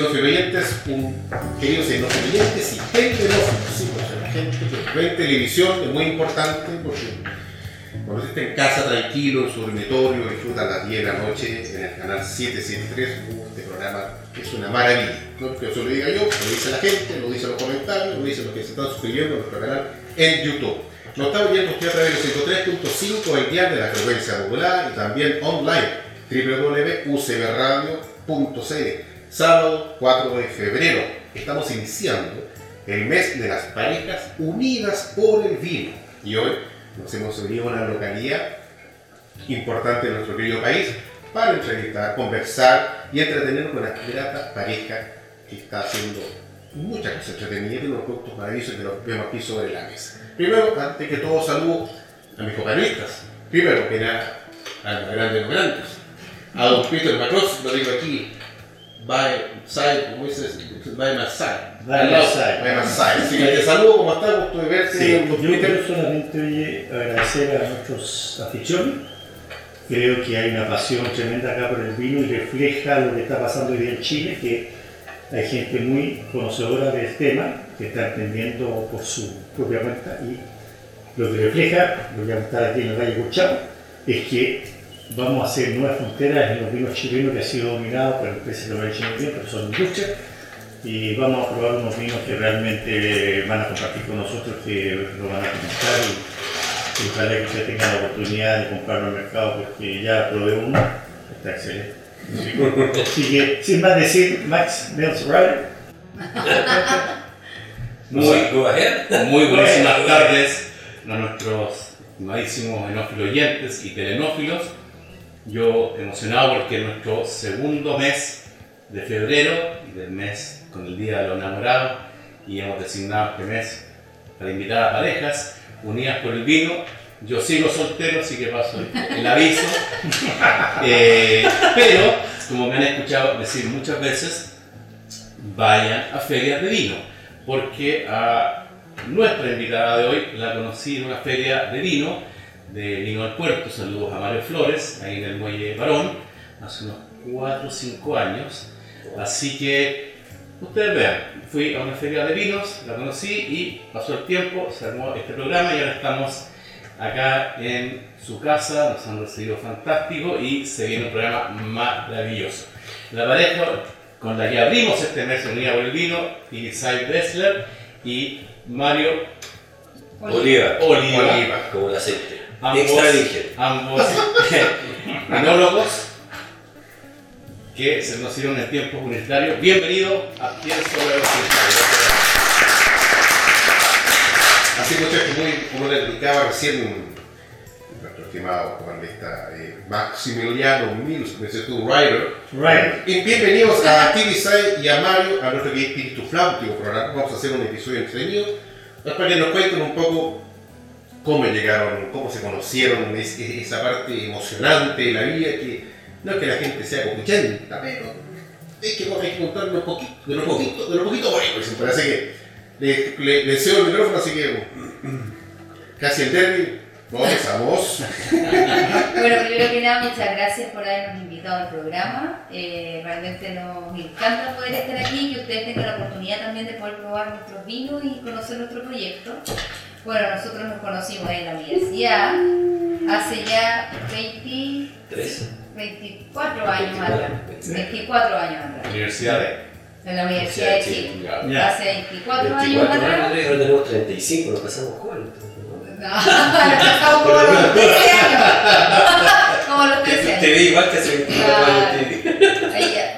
Oyentes, un- queridos xenófilos oyentes y telenófilos, sí, la gente que ve televisión es muy importante porque cuando está en casa tranquilo, en su dormitorio, disfruta a las 10 de la noche en el canal 773, uh, este programa es una maravilla. No que eso lo diga yo, lo dice la gente, lo dicen los comentarios, lo dicen los que se están suscribiendo a nuestro canal en YouTube. Nos está oyendo usted a través de los 103.5 el de la frecuencia modulada y también online www.ucbradio.cl Sábado 4 de febrero. Estamos iniciando el mes de las parejas unidas por el vino. Y hoy nos hemos unido a una localidad importante de nuestro querido país para entrevistar, conversar y entretenernos con la grata pareja que está haciendo muchas cosas entretenidas y unos productos maravillosos que los vemos aquí sobre la mesa. Primero, antes que todo, saludo a mis compañeristas. Primero, que nada, a los grandes de los grandes. A don Peter Macross, lo digo aquí, by side, ¿cómo dices? By my side. By my side. By my side. Que te saludo, ¿cómo estás? Gusto de verte, Sí, yo quiero solamente oye, agradecer a nuestros aficiones. Creo que hay una pasión tremenda acá por el vino y refleja lo que está pasando hoy día en Chile, que hay gente muy conocedora del tema, que está entendiendo por su propia cuenta y lo que refleja, lo que vamos a estar aquí en el Valle Cuchao, es que vamos a hacer nuevas fronteras en los vinos chilenos que ha sido dominado por empresas que lo han hecho muy bien, pero son industrias y vamos a probar unos vinos que realmente van a compartir con nosotros, que lo van a comentar y, y ojalá que ustedes tengan la oportunidad de comprarlo al mercado porque ya probé uno, está excelente. Así que, sin más decir, Max Mills Rider. Muy, muy buenísimas tardes a nuestros estimadísimos enófilos oyentes y telenófilos. Yo emocionado porque es nuestro segundo mes de febrero y del mes con el Día de los Enamorados y hemos designado este mes para invitar a parejas unidas por el vino. Yo sigo soltero, así que paso el, el aviso. Eh, pero, como me han escuchado decir muchas veces, vayan a ferias de vino, porque a nuestra invitada de hoy la conocí en una feria de vino, de Vino del Puerto, saludos a Mario Flores, ahí en el Muelle Barón, hace unos 4 o 5 años. Así que ustedes vean, fui a una feria de vinos, la conocí y pasó el tiempo, se armó este programa y ahora estamos acá en su casa, nos han recibido fantástico y se viene un programa maravilloso. La pareja con la que abrimos este mes unida por el vino, Isai Bessler y Mario Oliva. Oliva. Oliva. Como el aceite. Ambos, Extra virgen. ambos enólogos que se conocieron en tiempos universitarios. Bienvenido a Pienso Luego Así que muchachos, muy, como le explicaba recién nuestro estimado jornalista eh, Maximiliano Mills, que es tu writer. Rider. Y bienvenidos a Tibisay y a Mario, a nuestro espíritu flautico programa. Vamos a hacer un episodio entretenido para que nos cuenten un poco cómo llegaron, cómo se conocieron, es- es- esa parte emocionante de la vida que no es que la gente sea copuchenta, pero es que hay que contar lo poquito, de lo poquito, de lo poquito bueno, siempre. Así que le, le, cedo el micrófono, así que casi el derby, vamos a vos. Bueno, primero que nada, muchas gracias por habernos invitado al programa. Eh, realmente nos encanta poder estar aquí y que ustedes tengan la oportunidad también de poder probar nuestros vinos y conocer nuestro proyecto. Bueno, nosotros nos conocimos en la universidad hace ya 20, Tres. 24 años 24, atrás. 24 años atrás. Universidad de En la Universidad de Chile. Hace 24, 24 años atrás. ahora tenemos 35, nos pasamos jóvenes. No, nos pasamos como los 13 años. Como los 13 años. Te vi igual que hace 24 años.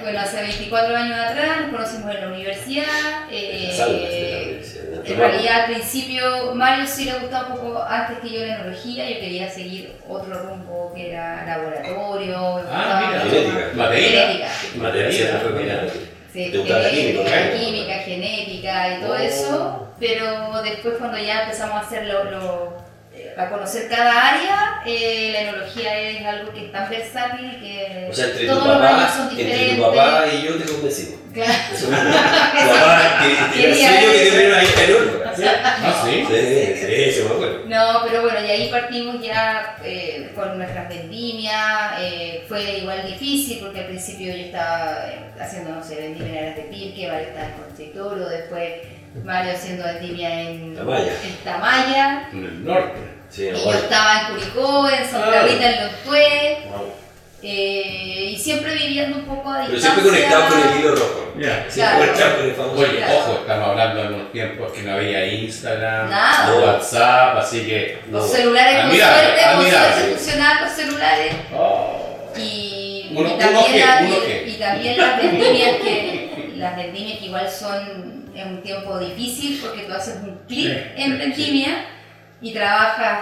Bueno, hace 24 años atrás nos conocimos en la universidad. eh, Las aulas de la universidad, en realidad, al principio, Mario sí le gustaba un poco antes que yo la enología. Yo quería seguir otro rumbo que era laboratorio. Ah, mira, fue bailar. Sí, ¿Te gustaba la genética, química, genética y todo Oh. eso, pero después cuando ya empezamos a hacerlo, lo- eh, a conocer cada área, eh, la enología es algo que es tan versátil que O sea, entre tu, todos los años son entre diferentes. tu papá y yo te convencimos. Claro. Eso papá, que que que te eso. vieron ahí interior. Ah, sí. Sí, sí, sí, me acuerdo. No, pero bueno, y ahí partimos ya eh, con nuestras vendimias. eh, fue igual difícil porque al principio yo estaba eh, haciendo, no sé, vendimia en Aras de Pirque, Mario estaba en Conchitoro, después Mario haciendo vendimia en Tamaya. en Tamaya. En el norte. Sí, Y yo estaba en Curicó, en Santa Ah. Rita, en Los Tué, Wow. eh, y siempre viviendo un poco a Pero distancia. siempre conectado con el hilo rojo. Ya. Siempre Claro. conectado con el famoso. Oye, Claro. ojo, estamos hablando de unos tiempos que no había Instagram, Nada. no WhatsApp, así que. No. Los celulares, con Admirable, suerte, con admirable. suerte funcionaban los celulares. Oh. Y, Uno- y uno también qué, la- uno qué. y también las vendimias que las vendimias que igual son en un tiempo difícil porque tú haces un clic Sí, en sí. vendimia y trabajas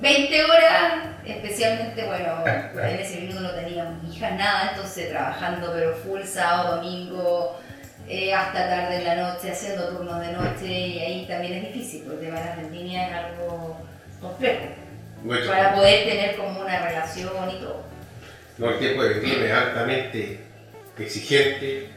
20 horas, especialmente, bueno, en ese minuto no teníamos hijas, nada, entonces trabajando pero full sábado, domingo, eh, hasta tarde en la noche, haciendo turnos de noche y ahí también es difícil porque de las vendimias es algo complejo Mucho. para poder tener como una relación y todo. No, el tiempo de vendimia es altamente exigente.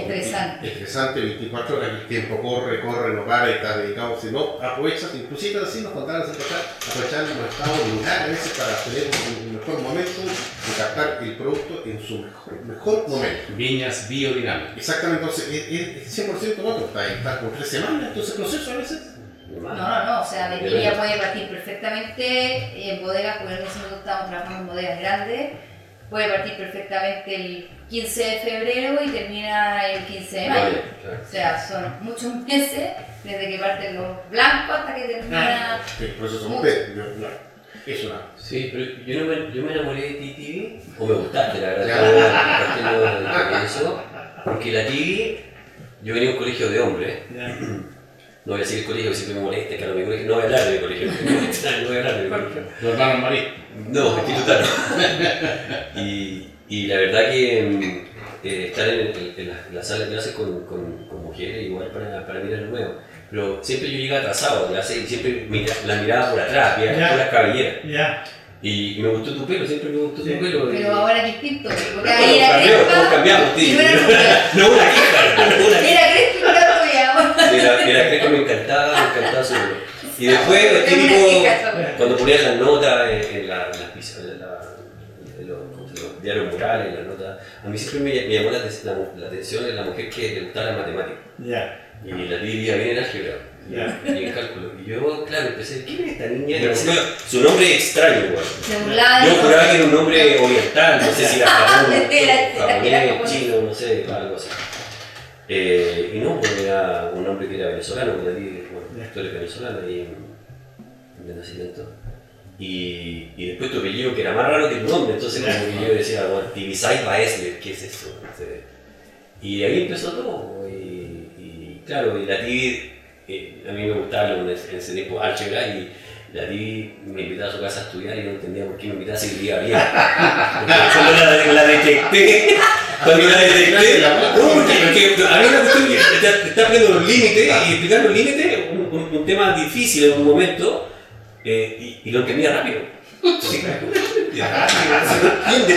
Estresante. Estresante, 24 horas, el tiempo corre, corre, no para, estás dedicado, si no, aprovechas, inclusive así nos contaban esa cosa, aprovechar los estados lugares a veces para tener un mejor momento de captar el producto en su mejor, mejor momento. Viñas biodinámicas. Exactamente, entonces es, es 100% otro, está, está con tres semanas, entonces el proceso a veces. No, no, no, o sea, De vendimia verdad. puede partir perfectamente en bodegas, porque en ese momento estábamos trabajando en bodegas grandes, puede partir perfectamente el 15 de febrero y termina el 15 de mayo. Vale, claro. O sea, son muchos meses, desde que parten los blancos hasta que termina... No, es una. Sí, pero yo, no me, yo me enamoré de ti, Tibi, o me gustaste, la verdad, partiendo de de eso, porque la Tibi, yo venía a un colegio de hombres, no voy a decir el colegio que siempre me molesta, claro, mi colegio, no voy a hablar de mi colegio, no voy a hablar de mi colegio. Los hermanos Marí. No, institutano. y, y la verdad que mm, eh, estar en, en la, en la sala de clases con, con, con mujeres igual para, para mirar lo nuevo. Pero siempre yo llegaba atrasado y siempre mira, la miraba por atrás, por las cabelleras. Ya. Y, y me gustó tu pelo, siempre me gustó Sí. tu pelo. y- Pero ahora es distinto, porque ahí era cambiamos, todos cambiamos, sí. no era una queja, no, una creo que me encantaba, me encantaba su. Y después, el típico, cuando ponían las notas en, en, la, en las en la- en los, ¿cómo se llama? diarios morales, en las notas, a mí siempre me, me llamó la, la- la atención de la mujer que le gustaba la matemática. Ya. Y la vivía bien en álgebra Ya. y en cálculo. Y yo, claro, empecé, ¿quién es esta niña? Su nombre es extraño, de Yo juraba que era un nombre oriental, no sé si era japonés. chino, no sé, algo así. Eh, y no, pues era un hombre que era venezolano, que bueno, tú eres venezolana y de nacimiento. Y, y después tu apellido, que era más raro que tu nombre, entonces como que yo decía, bueno, Tibisay Baesler, ¿qué es eso? Y ahí empezó todo, y, y claro, y la Tibi, eh, a mí me gustaba en ese tiempo álgebra, y la Tibi me invitaba a su casa a estudiar y no entendía por qué me invitaba si vivía bien. Porque cuando la, la detecté, cuando la detecté, no, porque, porque había una cuestión que está, está poniendo los límites y explicar los límites, un, un- un tema difícil en un momento, eh, y, y lo entendía rápido. Sí,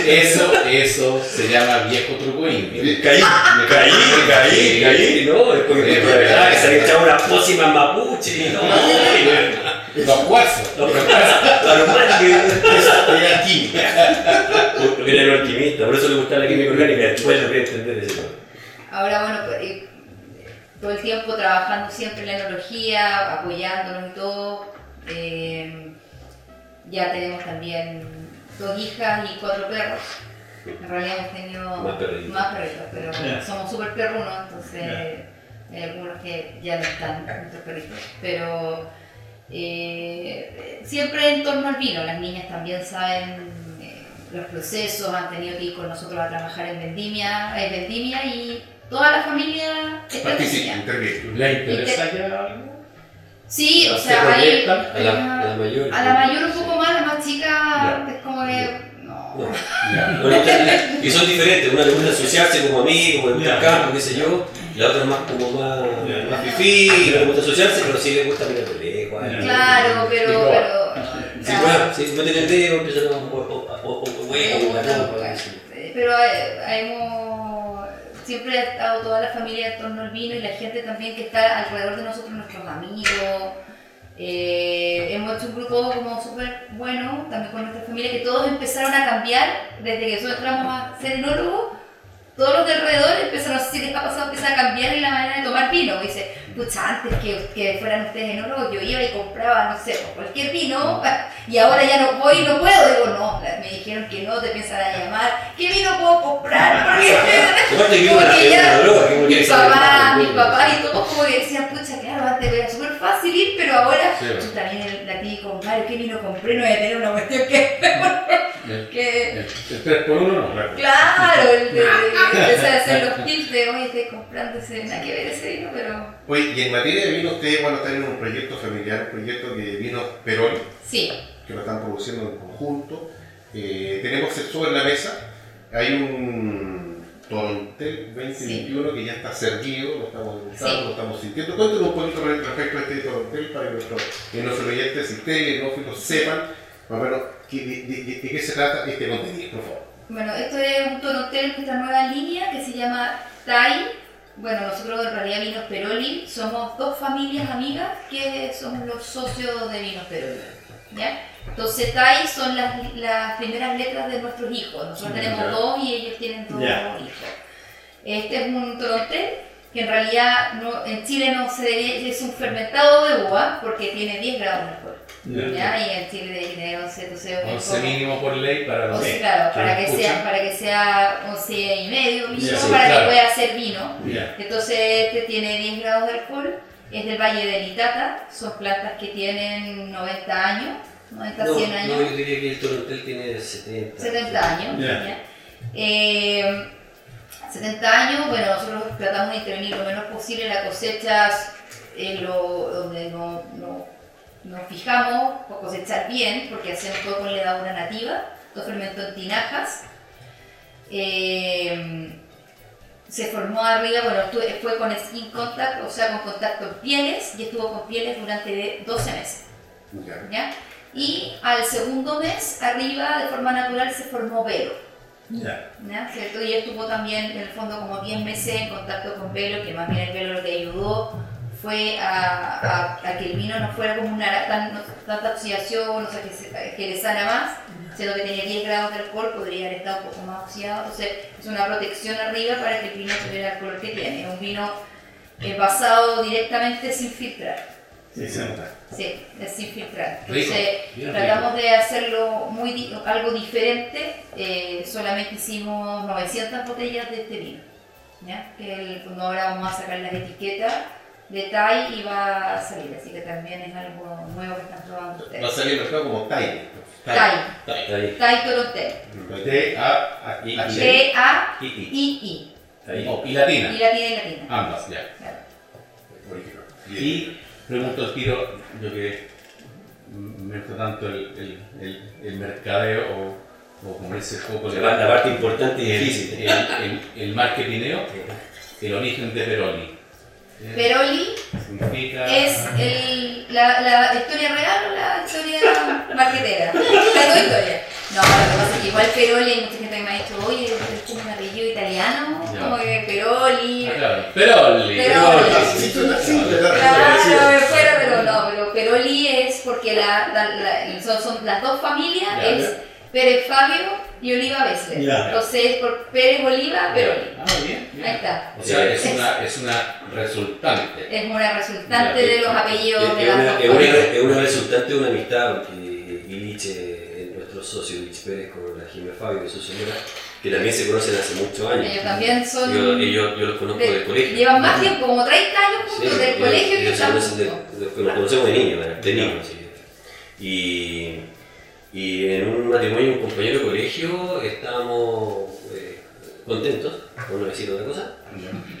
Eso, eso se llama viejo truco indio. Caí, caí, caí, caí, ¿no? Me de verdad que se había echado una pócima mapuche, ¿no? Los cuarzos. No, pero a lo mal que Era química. Porque era un alquimista, por eso le gustaba la química orgánica, después lo voy a entender ese tema. Ahora, bueno, pues, todo el tiempo trabajando siempre en la enología, apoyándonos y todo. eh, ya tenemos también dos hijas y cuatro perros. En realidad hemos tenido Más perritos. más perritos, pero somos súper perrunos, entonces hay algunos que ya no están, nuestros perritos. Pero eh, siempre en torno al vino, las niñas también saben eh, los procesos, han tenido que ir con nosotros a trabajar en vendimia, en vendimia y toda la familia está Participa, en interviene. ¿Le interesa ya algo? Sí, o ¿Se sea, hay? A la, a la mayor. a la mayor un poco más, la más chica Ya. es como que no. No. Ya. Bueno, y son diferentes, una le gusta asociarse como amigo, como le gusta el campo, qué sé yo, la otra es más como más, más fifí, no le gusta asociarse, pero sí le gusta mirar de Claro, pero, pero Sí, claro. bueno, sí, no tiene el dedo, empieza a huevo. Pero hemos, siempre ha estado toda la familia en torno al vino y la gente también que está alrededor de nosotros, nuestros amigos. Eh, hemos hecho un grupo como súper bueno, también con nuestra familia, que todos empezaron a cambiar desde que nosotros entramos a ser enólogos. Todos los de alrededor empezaron, no sé si les ha pasado, empiezan a cambiar la manera de tomar vino. Dice, pucha, antes que, que fueran ustedes enólogos, yo iba y compraba, no sé, cualquier vino, y ahora ya no voy y no puedo. Digo, no, me dijeron que no, te empiezan a llamar, ¿qué vino puedo comprar? Porque, Aparte que como una, que es ya- mi papá, mi papá y todos como que decían, pucha, antes era súper fácil ir, pero ahora, Sí, yo también el, la típica, compadre, ¿qué vino compré? No voy a tener una cuestión que... El, que el, el 3 por 1 no, claro. Claro, empezar a hacer los tips de hoy estoy comprando ese, nada que ver ese vino, pero Oye, y en materia de vino, ustedes bueno, están en un proyecto familiar, un proyecto de vino Perol, sí, que lo están produciendo en conjunto. Eh, tenemos sobre la mesa, hay un Torontel 2021 que ya está servido, lo estamos degustando, Sí. lo estamos sintiendo. Cuéntanos un poquito respecto a este Torontel para que nuestros que nuestros oyentes, enófilos, sepan más o menos de, de- de- de qué se trata este contenido, por favor. bueno, esto es un tonotel, nuestra nueva línea que se llama Tai. Bueno, nosotros en realidad Vinos Peroli somos dos familias amigas que somos los socios de Vinos Peroli. ¿ya? Entonces Tai son las, las primeras letras de nuestros hijos. Nosotros tenemos dos y ellos tienen dos hijos. Este es un torontel que en realidad no, en Chile no se debe, es un fermentado de uva porque tiene 10 grados de alcohol. ¿ya? Y en Chile tener 11, entonces es 11 como- mínimo por ley para los o sea, que claro, para que, sea, para que sea 11 y medio mínimo, sí, para claro. que pueda hacer vino. Entonces este tiene 10 grados de alcohol, es del Valle de Litata, son plantas que tienen 90 años, 90 No, 100 años, no, yo diría que el Torontel tiene 70. 70 años. Ya. ¿ya? Eh, 70 años, bueno, nosotros tratamos de intervenir lo menos posible en las cosechas, lo, donde no, no- nos fijamos por cosechar bien, porque hacemos todo con levadura nativa, todo fermento en tinajas. Eh, se formó arriba, bueno, estuve- fue con skin contact, o sea, con contacto en pieles, y estuvo con pieles durante de 12 meses. ¿ya? Y al segundo mes, arriba, de forma natural, se formó velo. Ya. ¿ya? ¿Cierto? Y estuvo también, en el fondo, como 10 meses en contacto con velo, que más bien el velo lo que ayudó fue a, a- a que el vino no fuera como una tan, no- tanta oxidación, o sea, que, se- que le sana más, siendo que tenía 10 grados de alcohol, podría haber estado un poco más oxidado. Entonces, es una protección arriba para que el vino tuviera el color que tiene. Es un vino eh, basado directamente sin filtrar. Sí, se nota. Sí, es sin filtrar. Entonces, tratamos de hacerlo muy algo diferente. eh, solamente hicimos 900 botellas de este vino. ¿ya? Que el- cuando ahora vamos a sacar las etiquetas de Thai y va a salir. Así que también es algo nuevo que están probando Va a ustedes. salir mercado como Tai. Tai. Tai. Está ahí. Thai Torontel. T, A, A, I, H. T-A-I-I. Y, latina. Y latina y latina. Ambas, ya. Claro. Y pregunto al tiro, yo que me gusta tanto el, el, el, el mercadeo o, o como ese poco de La, la parte importante y el, difícil. el, el, el marketineo, el origen de Peroni. Eh, Peroli Significa. es el, la, la historia real o la historia marquetera. Las dos historias. No, lo que pasa es que igual Peroli, hay mucha gente que me ha dicho, oye, es como un apellido italiano, Ya. como que Peroli. Ah, claro. Peroli. Peroli. Claro, me fuera, pero no, pero Peroli es porque la, la- la- son, son las dos familias, Ya, es ya. Pérez Fabio y Oliva Bessler. Entonces, por Pérez Oliva, Peroli. Ah, bien, bien. Ahí está. O sea, es una, es una resultante. Es una resultante Ya, de los apellidos Es, de las una, dos es, una, familias. es una resultante de una amistad porque Ilich, eh, nuestro socio Ilich Pérez con la Jimé Fabio y su señora, que también se conocen hace muchos años. Ellos también son. Yo, ellos- yo los conozco de- del colegio. Llevan más tiempo, como 30 años Sí, juntos, del ellos- colegio que ellos estamos de- nos conocemos de niños, de, de niños. sí. Y, Y en un matrimonio, un compañero de colegio, estábamos eh, contentos, por no decir otra cosa,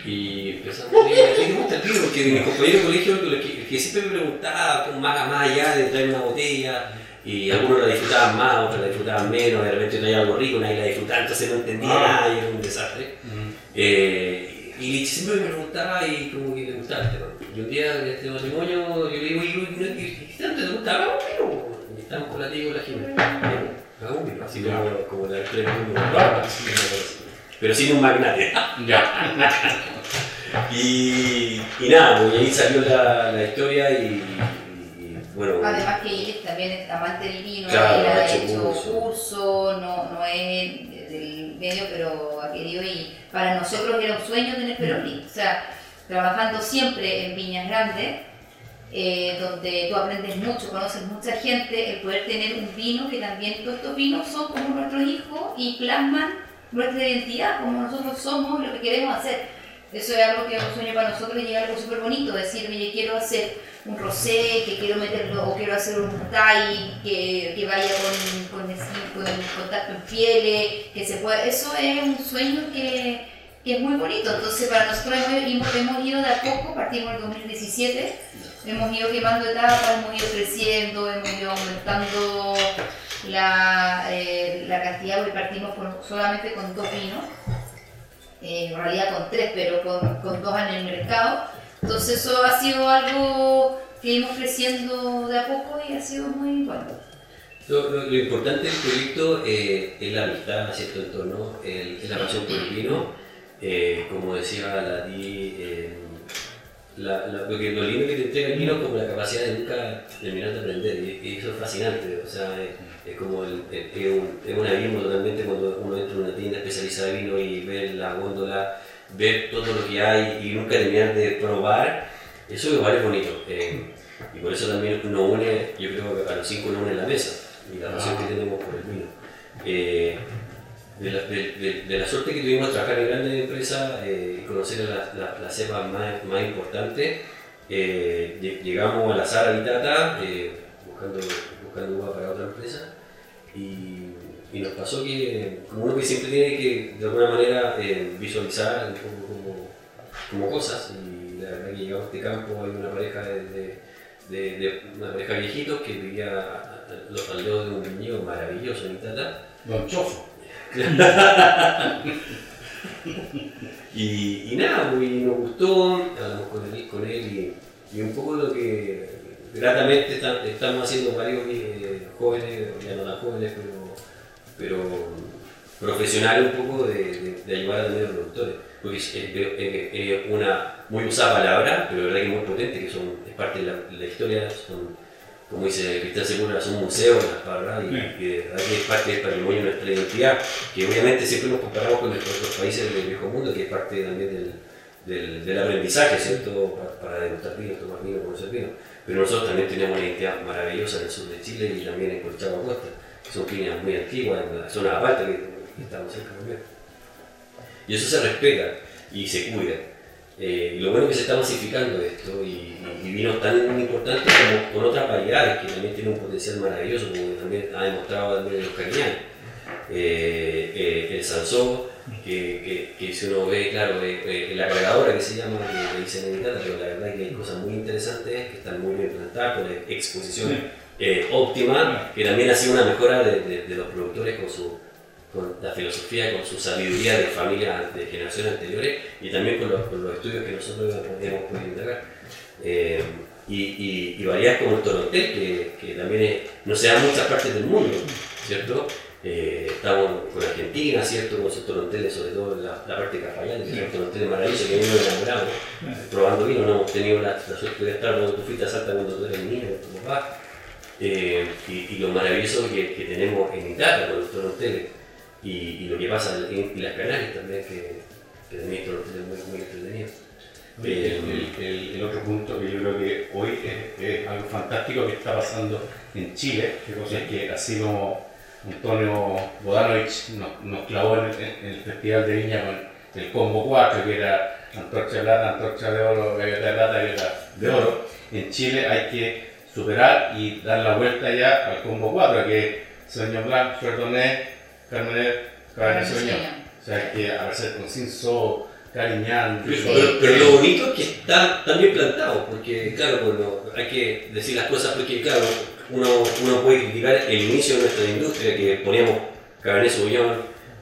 y empezamos a ver, ¿qué te gusta el vino? Porque mi compañero de colegio, el que, que siempre me preguntaba con más, más allá de traer una botella, y algunos la disfrutaban más, otros la disfrutaban menos, de repente traía algo rico, nadie la disfrutaba, entonces no entendía nada y era un desastre. Eh, y siempre me preguntaba y como que le gustaba el tema. Y un día en este matrimonio yo le digo, ¿y qué tanto te gustaba? Pero estamos con la tía y con la Jimena. Vino, así como, como la pero sin un magnate. Ya. Y, y nada, pues ahí salió la, la historia y, bueno. Además que Iris también es amante del vino, Claro, él ha hecho hecho curso. curso, no, no es del medio, pero ha querido y para nosotros era un sueño tener Peroni. O sea, trabajando siempre en Viñas Grandes, eh, donde tú aprendes mucho, conoces mucha gente, el poder tener un vino que también todos estos vinos son como nuestros hijos y plasman nuestra identidad, como nosotros somos, lo que queremos hacer. Eso es algo que es un sueño para nosotros y es algo súper bonito, decir, oye, quiero hacer un rosé, que quiero meterlo, o quiero hacer un thai que, que vaya con, con, con contacto en pieles, que se pueda, eso es un sueño que, es muy bonito, entonces para nosotros hemos, hemos- ido de a poco, partimos en el 2017, hemos ido quemando etapas, hemos ido creciendo, hemos ido aumentando la, eh, la cantidad, porque partimos solamente con dos vinos, eh, en realidad con tres, pero con, con dos en el mercado. Entonces eso ha sido algo que íbamos creciendo de a poco y ha sido muy bueno. Lo, lo- lo importante del proyecto eh, es la amistad, ¿cierto? En torno, el, es la pasión por el vino. Eh, como decía la Di, eh, la- lo, lo lindo que te entrega el vino es como la capacidad de nunca terminar de aprender. Y, y eso es fascinante. O sea, es, como el, un, es un abismo totalmente cuando uno entra en una tienda especializada de vino y ve la góndola, ver todo lo que hay y nunca terminar de probar. Eso igual es bonito. eh, y por eso también nos une, yo creo que a los cinco nos une la mesa y la pasión que tenemos por el vino. Eh, de, la, de, de- de la suerte que tuvimos trabajar en grandes empresas eh, y conocer las la, las cepas más, más importantes, eh, lle- llegamos a la Sara Vitata eh, buscando, buscando uva para otra empresa y, y nos pasó que, como uno que siempre tiene que de alguna manera eh, visualizar un poco como, como cosas, y la verdad que llegamos a este campo, hay una pareja de, de- de- de- una pareja de viejitos que vivía a- a- los aldeos de un viñedo maravilloso en Itata. Don Chofo. Y, y nada, y nos gustó, hablamos con él, con él y, y un poco lo que gratamente estamos haciendo varios eh, jóvenes, ya no tan jóvenes, pero, pero profesionales un poco de, de- de ayudar a los productores. Porque es, es- es- es una muy usada palabra, pero la verdad que muy potente, que son, es parte de la, de la historia, son, como dice Cristian Segura, son museos las palabras y, y de verdad que es parte del patrimonio de nuestra identidad, que obviamente siempre nos comparamos con nuestros otros países del viejo mundo, que es parte también del, del, del aprendizaje, ¿cierto? Para, para degustar vino, tomar vino, conocer vino. Pero nosotros también tenemos una identidad maravillosa en el sur de Chile y también en Colchagua Costa, que son líneas muy antiguas, en la zona aparte que, que estamos cerca también. Y eso se respeta y se cuida. Eh, lo bueno es que se está masificando esto y, y vinos tan importantes como con otras variedades que también tienen un potencial maravilloso, como también ha demostrado también los cariñanos. Eh, eh, el Sansó, que, que, que si uno ve, claro, eh, eh, la cargadora que se llama, que le dicen en pero la verdad es que hay cosas muy interesantes que están muy bien plantadas, con la exposición eh, óptima, que también ha sido una mejora de, de- de los productores con su con la filosofía, con su sabiduría de familias de generaciones anteriores y también con los, con los estudios que nosotros hemos podido indagar. Eh, y, y, y como el torontel, que, que también es- no se da en muchas partes del mundo, ¿cierto? Eh, estamos con Argentina, ¿cierto? Con sus toronteles, sobre todo la, la parte de Cafayate, que es un torontel maravilloso que a mí me enamorado. Probando vino, no hemos tenido la, la suerte de estar cuando tú fuiste a Salta cuando tú eras niño, con papá. Eh, y, y lo maravilloso que, que tenemos en Italia con los toronteles y, y lo que pasa en, en las Canarias también, que, que también es muy, muy entretenido. El, el- el- el otro punto que yo creo que hoy es, es algo fantástico que está pasando en Chile, es que así como Antonio Bodanovich nos, nos clavó en, el- en el Festival de Viña con el combo 4, que era antorcha de plata, antorcha de oro, galleta de plata, de oro, en Chile hay que superar y dar la vuelta ya al combo 4, que Sauvignon Blanc, Chardonnay, Cabernet, Cabernet Sauvignon. O sea, que a veces con Cinso, Cariñán, Pero, Sí. pero- pero lo bonito es que está también plantado, porque claro, bueno, hay que decir las cosas porque claro, uno, uno puede criticar el inicio de nuestra industria, que poníamos Cabernet Sauvignon,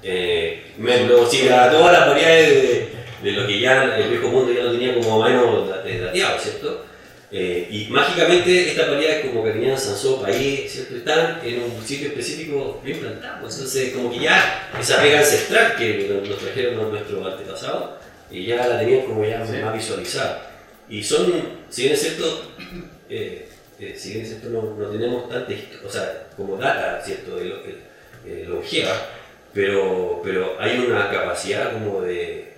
eh, Merlot, Syrah, todas las variedades de, de lo que ya el viejo mundo ya lo tenía como menos eh, dateado, ¿cierto? Eh, y mágicamente estas variedades como Cariñán, Sansó, País, ¿cierto? Están en un sitio específico bien plantados, entonces como que ya esa pega ancestral que nos trajeron nuestros antepasados, y ya la tenían como ya Sí. más visualizada. Y son, si bien es cierto, eh, eh, si bien es cierto, no, no tenemos tanta o sea, como data, ¿cierto?, de lo, eh, longeva, pero, pero hay una capacidad como de,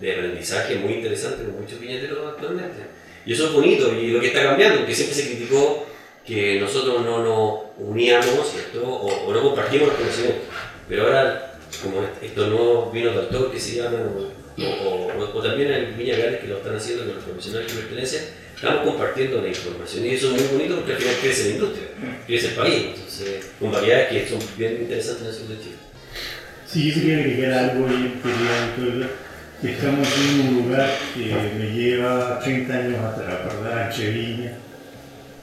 de aprendizaje muy interesante con muchos viñeteros actualmente. Y eso es bonito, y lo que está cambiando, porque siempre se criticó que nosotros no nos uníamos, ¿cierto?, o, o no compartimos los conocimientos. Pero ahora, como est- estos nuevos vinos de autor que se llaman, o, o- o- también hay viñas reales que lo están haciendo con los profesionales que pertenecen, estamos compartiendo la información. Y eso es muy bonito porque al final crece la industria, crece el país. Entonces, con variedades que son bien interesantes en de Chile. Sí, yo quería agregar algo y quería estamos en un lugar que me lleva 30 años atrás, ¿verdad? Entre viñas,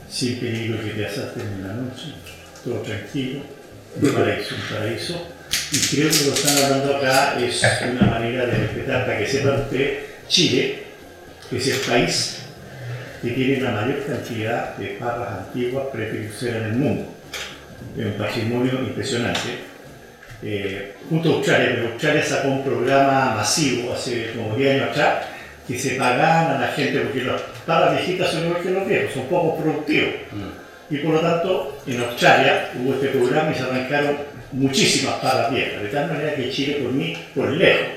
sin peligro que te asalten en la noche, todo tranquilo, un paraíso, un paraíso. Y creo que lo que están hablando acá es una manera de respetar, para que sepa usted, Chile es el país que tiene la mayor cantidad de parras antiguas prefecturas en el mundo. Es un patrimonio impresionante eh, junto a Australia, pero Australia sacó un programa masivo hace como 10 años atrás que se pagaban a la gente porque las palas viejitas son igual que los viejos, son poco productivos. Y por lo tanto, en Australia hubo este programa y se arrancaron muchísimas palas viejas, de tal manera que Chile, por mí, por lejos,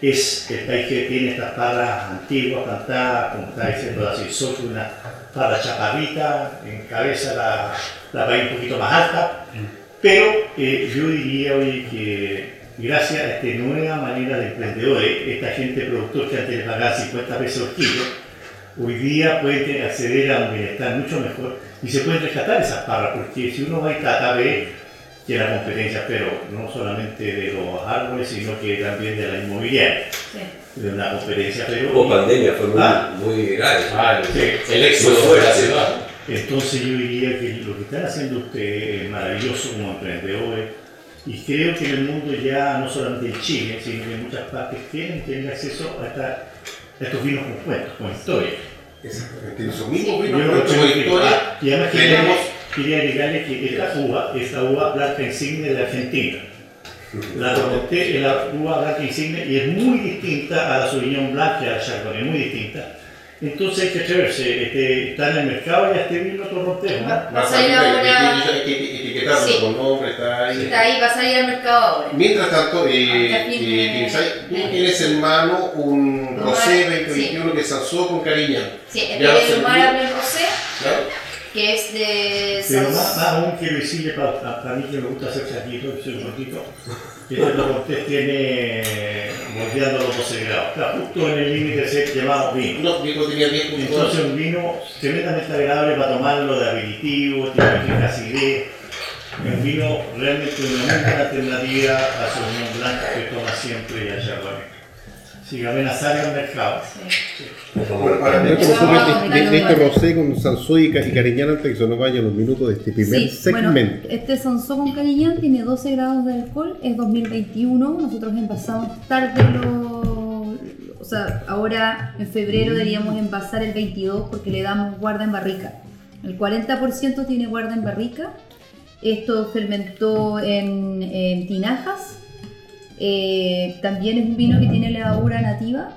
es el país que tiene estas parras antiguas, plantadas, como está diciendo la Silsoto, una parra chaparrita, en cabeza la, la país un poquito más alta, pero eh, yo diría hoy que gracias a esta nueva manera de emprendedores, esta gente productor que antes le pagaba 50 pesos el kilo, hoy día puede acceder a un bienestar mucho mejor y se pueden rescatar esas parras, porque si uno va y trata ve que la competencia, pero no solamente de los árboles, sino que también de la inmobiliaria, Sí. de una competencia, pero... Hubo pandemia, fue muy, Ah. muy grave. Ah, el, Sí. el éxodo Muy de fuerte, la ciudad. Entonces yo diría que lo que están haciendo ustedes es maravilloso como emprendedores y creo que en el mundo ya, no solamente en Chile, sino que en muchas partes quieren tener acceso a, esta- a estos vinos con cuentos, con historia. Exactamente. En esos mismos vinos que- historia y además quería, quería agregarle que esta uva, esta uva blanca insignia de Argentina, la Torrontés es la uva blanca insignia y es muy distinta a la Sauvignon Blanc y a la Chardonnay, muy distinta. Entonces hay que atreverse, este, está en el mercado y este vino Torrontés, ¿no? Va a arriba, ahora. etiquetarlo Sí. con nombre, está ahí. Está ahí, va a salir al mercado ahora. Mientras tanto, eh, eh, tienes en mano un Rosé mar- 2021 que se alzó con cariño. Sí, este Ya el Rosé. Que es de Pero más, más aún quiero decirle para, para mí que me gusta hacer chaquito, que soy un gordito, que este tiene bordeando los 12 grados. Está justo en el límite de ser llamado vino. No, Diego tenía 10 puntos. Entonces un vino tremendamente agradable para tomarlo de aperitivo, tiene una acidez. Un vino realmente una muy buena alternativa a su vino blanco que toma siempre y a Chardonnay. Sí. Bueno, ahora Pero tenemos- como Vamos, de, este rosé con Sansó y, y Cariñán antes que se nos vayan los minutos de este primer Sí, bueno, segmento. este Sansó con Cariñán tiene 12 grados de alcohol, es 2021, nosotros envasamos tarde lo... O sea, ahora en febrero deberíamos envasar el 22 porque le damos guarda en barrica. El 40% tiene guarda en barrica. Esto fermentó en, en tinajas. Eh, también es un vino que tiene levadura nativa.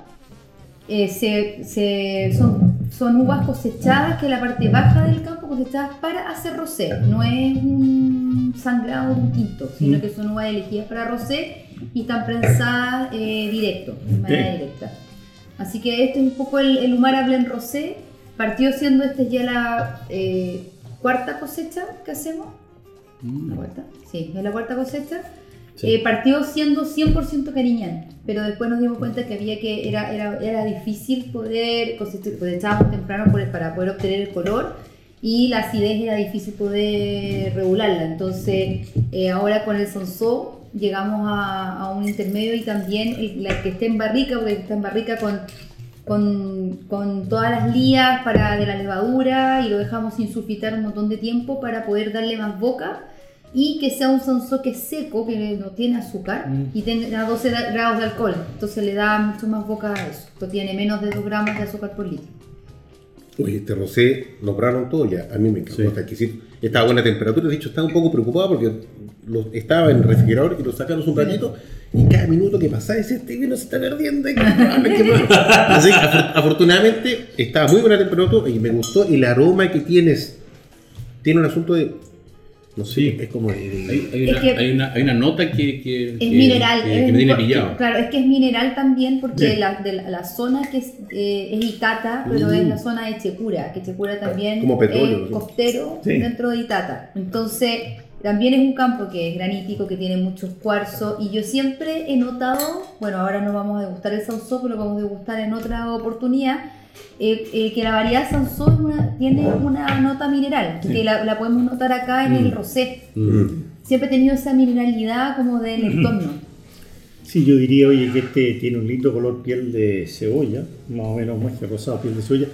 Eh, se, se- son, son uvas cosechadas, que es la parte baja del campo, cosechadas para hacer rosé. No es un sangrado un tinto, sino que son uvas elegidas para rosé y están prensadas eh, directo, de manera directa. Así que este es un poco el, el Humara Blend Rosé. Partió siendo esta ya la eh, cuarta cosecha que hacemos. ¿La cuarta? Sí, es la cuarta cosecha. Eh, partió siendo 100% cariñán, pero después nos dimos cuenta que había que era, era, era difícil poder cosechar, cosechábamos temprano por- para poder obtener el color y la acidez era difícil poder regularla. Entonces, eh, ahora con el Sonsó llegamos a, a un intermedio y también el, la que esté en barrica, porque está en barrica con, con, con todas las lías para, de la levadura y lo dejamos sin sulfitar un montón de tiempo para poder darle más boca y que sea un Sonsó que es seco, que no tiene azúcar y tenga 12 da- grados de alcohol. Entonces le da mucho más boca a eso. Esto tiene menos de 2 gramos de azúcar por litro. Oye, este rosé lograron todo ya. A mí me encantó, está exquisito. Estaba a buena temperatura, de hecho estaba un poco preocupado porque lo- estaba en el refrigerador y lo sacamos un ratito y cada minuto que pasaba decía, este vino se está perdiendo. que probarlo, hay que probarlo". Así que afortunadamente estaba muy buena temperatura y me gustó el aroma que tienes. Tiene un asunto de... No sé, Sí. es como Hay, hay Es una, que- hay, una, hay una nota que, que, Es que- mineral. que, es que me tiene pillado. Claro, es que es mineral también porque Sí. la, de la, la zona que es, eh, es Itata, pero es la zona de Checura, que Checura también Como petróleo, es costero Sí. dentro de Itata. Entonces, también es un campo que es granítico, que tiene muchos cuarzos y yo siempre he notado, bueno, ahora no vamos a degustar el Sansó, pero lo vamos a degustar en otra oportunidad, eh, eh, que la variedad Sansó es una- tiene una nota mineral, que la, la podemos notar acá en el rosé. Mm. Siempre he tenido esa mineralidad como del entorno. Sí, yo diría, oye, que este tiene un lindo color piel de cebolla, más o menos más que rosado, piel de cebolla,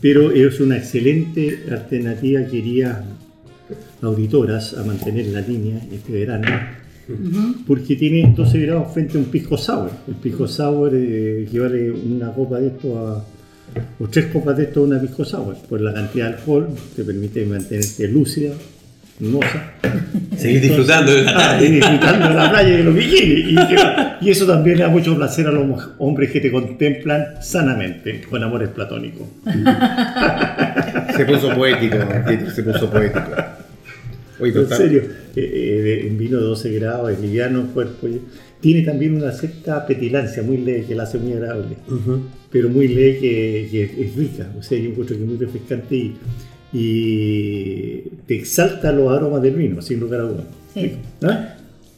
pero es una excelente alternativa, quería auditoras, a mantener la línea este verano, porque tiene 12 grados frente a un pisco sour. El pisco sour eh, equivale una copa de esto a, o tres copas de esto una pisco sour, por la cantidad de alcohol, te permite mantenerte lúcida, hermosa. Seguir disfrutando de la Ah, tarde. y disfrutando de la playa y de los bikinis. Y, y eso también le da mucho placer a los hombres que te contemplan sanamente, con amores platónicos. Se puso poético, se puso poético. Oye, En serio, eh, eh, un vino de 12 grados, es liviano, cuerpo. y- Tiene también una cierta petilancia muy leve que la hace muy agradable, pero muy leve que, que es rica. O sea, yo encuentro que es muy refrescante y, y te exalta los aromas del vino, sin lugar a dudas. Sí. ¿Ah?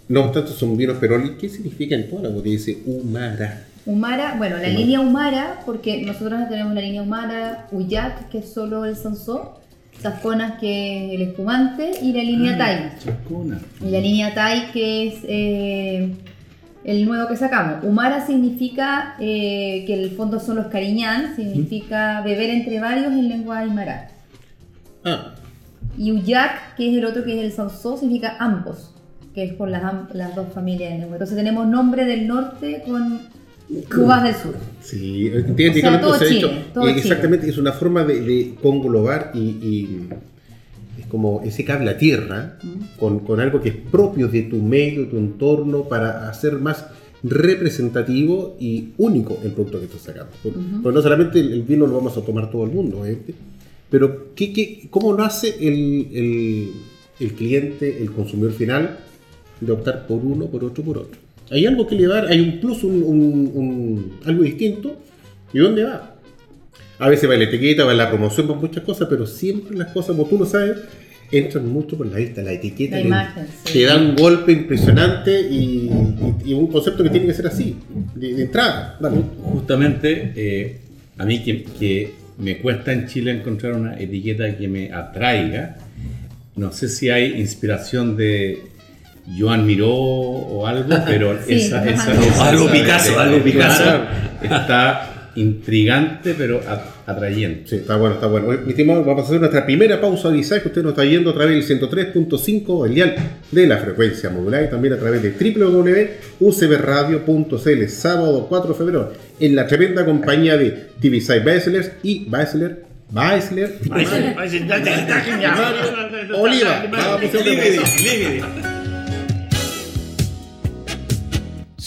No obstante, son vinos peroli. ¿Qué significa en toda la botella? Dice Humara. Humara, bueno, la Humara. línea Humara, porque nosotros tenemos la línea Humara, Uyac, que es solo el Sansó, Safonas, que es el espumante, y la línea Tai. Chacona. Y la línea Tai, que es eh, el nuevo que sacamos. Humara significa eh, que el fondo son los cariñán, significa beber entre varios en lengua aymara. Ah, Y Uyac, que es el otro que es el Sansó, significa ambos, que es por las, las dos familias de lengua. Entonces tenemos nombre del norte con uvas del sur. sí. Tiene, O sea, todo Chile, dicho. todo Eh, Chile. Exactamente, es una forma de, de conglobar y, y es como ese cable a tierra con, con algo que es propio de tu medio, de tu entorno, para hacer más representativo y único el producto que estás sacando. Porque no solamente el, vino lo vamos a tomar todo el mundo, obviamente, pero ¿qué, qué, ¿cómo nace el, el, el cliente, el consumidor final, de optar por uno, por otro, por otro? Hay algo que le va hay un plus, un, un- un- algo distinto, ¿y dónde va? A veces va en la etiqueta, va la promoción, va muchas cosas, pero siempre las cosas, como tú lo sabes, entran mucho por la vista, la etiqueta. La imagen, sí. Te da un golpe impresionante y, y- y un concepto que tiene que ser así, de, de entrada. Dale. Justamente, eh, a mí que, que me cuesta en Chile encontrar una etiqueta que me atraiga, no sé si hay inspiración de Joan Miró o algo, pero Sí, esa, esa, esa- Algo Picasso, de- algo Picasso. Está intrigante, pero atrayente. Sí, está bueno, está bueno. Mi estimado, vamos a hacer nuestra primera pausa avisar que usted nos está yendo a través del 103.5 el dial de la frecuencia modular y también a través de www.ucbradio.cl sábado 4 de febrero en la tremenda compañía de TV Side Bachelors y Bachelor Bachelor Oliva.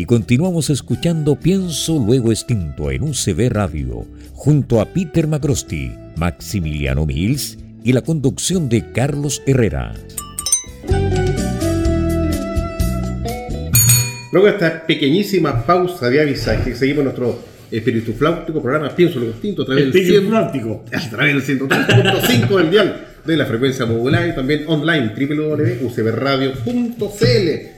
Y continuamos escuchando Pienso Luego Extinto en UCB Radio, junto a Peter Macrosti, Maximiliano Mills y la conducción de Carlos Herrera. Luego de esta pequeñísima pausa de avisaje, seguimos nuestro espíritu flautico programa Pienso Luego Extinto a través del Espíritu 100 Flautico. a través del 103.5 del dial de la frecuencia modular y también online www.ucbradio.cl.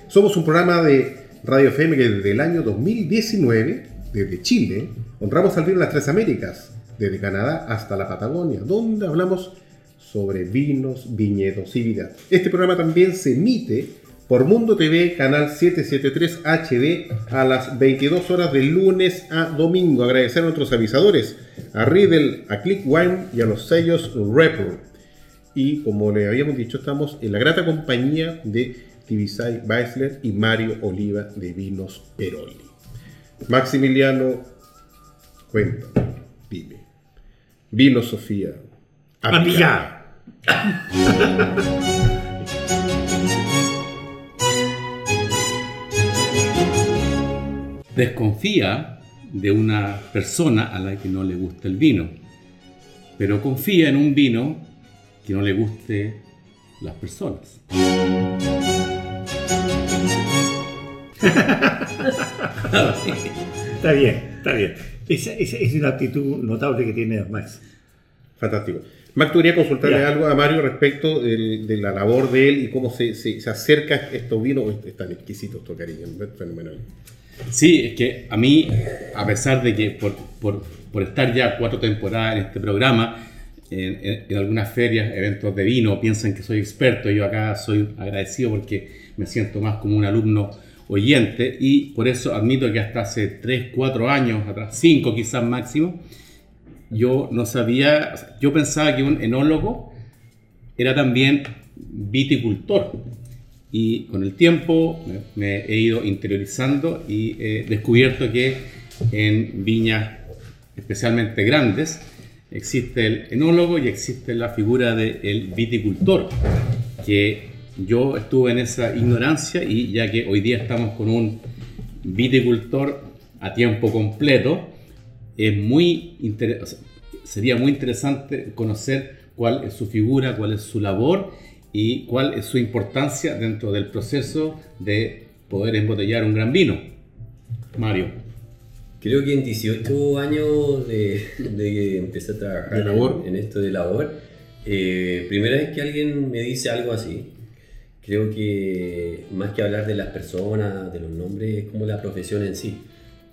Somos un programa de Radio FM que desde el año 2019, desde Chile, honramos al vino en las tres Américas, desde Canadá hasta la Patagonia, donde hablamos sobre vinos, viñedos y vidas. Este programa también se emite por Mundo TV, canal 773 HD, a las 22 horas de lunes a domingo. Agradecer a nuestros avisadores, a Riddle, a Click Wine y a los sellos Report. Y como le habíamos dicho, estamos en la grata compañía de Tibisay Weisler y Mario Oliva de Vinos Peroli. Maximiliano, cuenta, dime. Vino Sofía. Amiga. Desconfía de una persona a la que no le gusta el vino, pero confía en un vino que no le guste las personas. Está bien, está bien. Esa, esa es una actitud notable que tiene Max. Fantástico. Max, tú querías consultarle Ya. algo a Mario respecto del- de la labor de él y cómo se, se- se acerca a estos vinos. Es tan exquisito esto, cariño. Fenomenal. Sí, es que a mí, a pesar de que por, por- por estar ya cuatro temporadas en este programa, en, en- en algunas ferias, eventos de vino, piensan que soy experto, yo acá soy agradecido porque me siento más como un alumno oyente y por eso admito que hasta hace 3, 4 años, atrás 5 quizás máximo, yo no sabía, yo pensaba que un enólogo era también viticultor. Y con el tiempo me, he ido interiorizando y he descubierto que en viñas especialmente grandes existe el enólogo y existe la figura del viticultor, que yo estuve en esa ignorancia y ya que hoy día estamos con un viticultor a tiempo completo, es muy inter- o sea, sería muy interesante conocer cuál es su figura, cuál es su labor y cuál es su importancia dentro del proceso de poder embotellar un gran vino. Mario. Creo que en 18 años de, de que empecé a trabajar. En, en esto de labor, eh, primera vez que alguien me dice algo así, creo que más que hablar de las personas, de los nombres, es como la profesión en sí.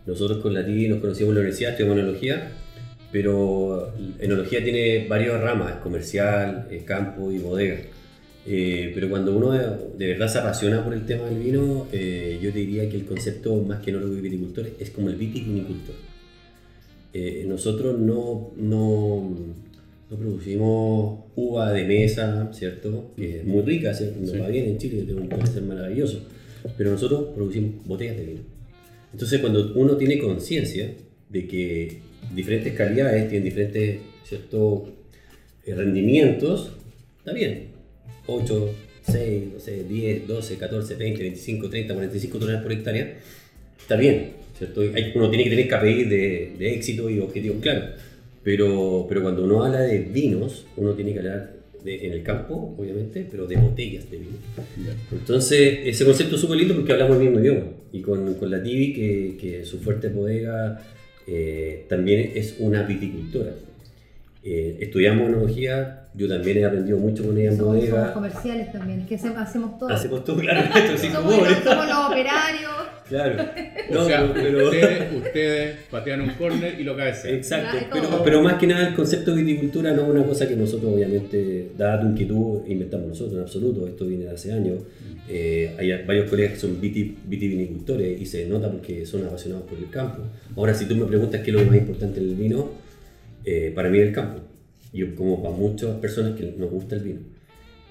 Nosotros con la TI nos conocíamos en la universidad, estudiamos enología, pero enología tiene varias ramas, comercial, campo y bodega. Eh, pero cuando uno de, de verdad se apasiona por el tema del vino, eh, yo te diría que el concepto más que enólogo y viticultor es como el vitivinicultor. Eh, nosotros no, no, no producimos uva de mesa, ¿cierto? Que es muy rica, ¿cierto? Nos Sí. va bien en Chile, tiene un maravilloso. Pero nosotros producimos botellas de vino. Entonces, cuando uno tiene conciencia de que diferentes calidades tienen diferentes ¿cierto? eh, rendimientos, está bien. 8, 6, no sé, 10, 12, 14, 20, 25, 30, 45 toneladas por hectárea, está bien. ¿cierto? Hay- uno tiene que tener KPI de, de éxito y objetivos claros. Pero, pero cuando uno habla de vinos, uno tiene que hablar de- en el campo, obviamente, pero de botellas de vino. Entonces, ese concepto es súper lindo porque hablamos el mismo idioma. Y con, con la Tibi, que, que su fuerte bodega eh, también es una viticultora. Eh, estudiamos enología, yo también he aprendido mucho con ella en Somos, somos bodega. comerciales también, que hacemos, todo. Hacemos todo, claro, esto sí, somos, los, somos los operarios. Claro. o No, sea, pero- ustedes, ustedes patean un corner y lo cabecean. Exacto, pero, pero más que nada el concepto de viticultura no es una cosa que nosotros obviamente, dada tu inquietud, inventamos nosotros en absoluto, esto viene de hace años. Eh, hay varios colegas que son viti- vitivinicultores y se nota porque son apasionados por el campo. Ahora, si tú me preguntas qué es lo más importante del vino, eh, para mí es el campo. Y como para muchas personas que nos gusta el vino.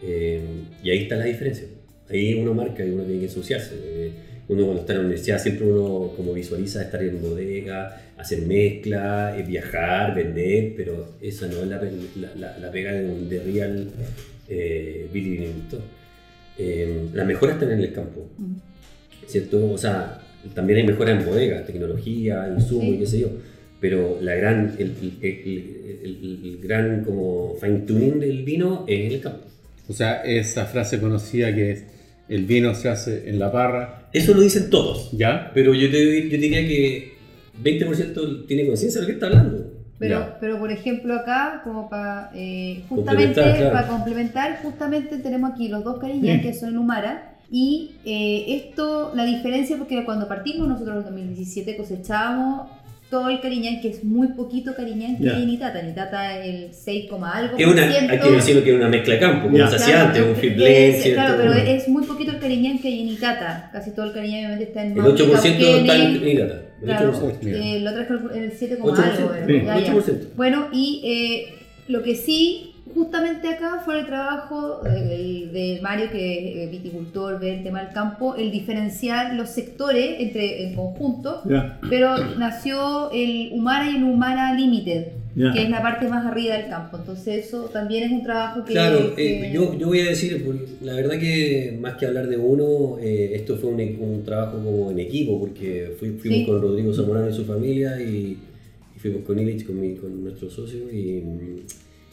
Eh, y ahí está la diferencia. Ahí uno marca y uno tiene que ensuciarse. Eh, uno cuando está en la universidad siempre uno como visualiza estar en bodega, hacer mezcla, eh, viajar, vender, pero esa no es la, la, la- la pega de de real eh, vitivinicultor. Eh, las mejoras están en el campo, ¿cierto? O sea, también hay mejora en bodega, tecnología, insumos Sí. y qué sé yo. Pero la gran, el, el- el- el- el gran como fine tuning del vino es en el campo. O sea, esa frase conocida que es el vino se hace en la parra, Eso lo dicen todos. ¿ya? Pero yo, te, yo diría que 20% tiene conciencia de lo que está hablando. Pero, Ya. pero por ejemplo acá, como para eh, justamente Complementar, claro. para complementar, justamente tenemos aquí los dos cariñas Sí. que son Humara. Y eh, esto, la diferencia, porque cuando partimos nosotros en 2017 cosechábamos todo el cariñán, que es muy poquito cariñán que hay en Itata. En Itata el 6, algo Es por una, ciento. hay que decirlo que es una mezcla de campo, como Ya. se hacía antes, un. Claro, pero es muy poquito el cariñán que hay en Itata. Casi todo el cariñán obviamente está en El Maui, 8% está en Irata. El Claro, 8%. mira. eh, el otro es el- el 7, 8%, algo. sí, bueno, ya, ya. 8%. Bueno, y eh, lo que sí, justamente acá fue el trabajo de Mario, que es eh, viticultor, ve el tema del campo, el diferenciar los sectores entre en conjunto, pero nació el Humara y el Humara Limited, que es la parte más arriba del campo. Entonces eso también es un trabajo que... Claro, que- eh, yo, yo voy a decir, porque la verdad que más que hablar de uno, eh, esto fue un, un trabajo como en equipo, porque fui- fuimos Sí. con Rodrigo Zamorano y su familia y, y fuimos con Illich, con, mi- con nuestro socio, y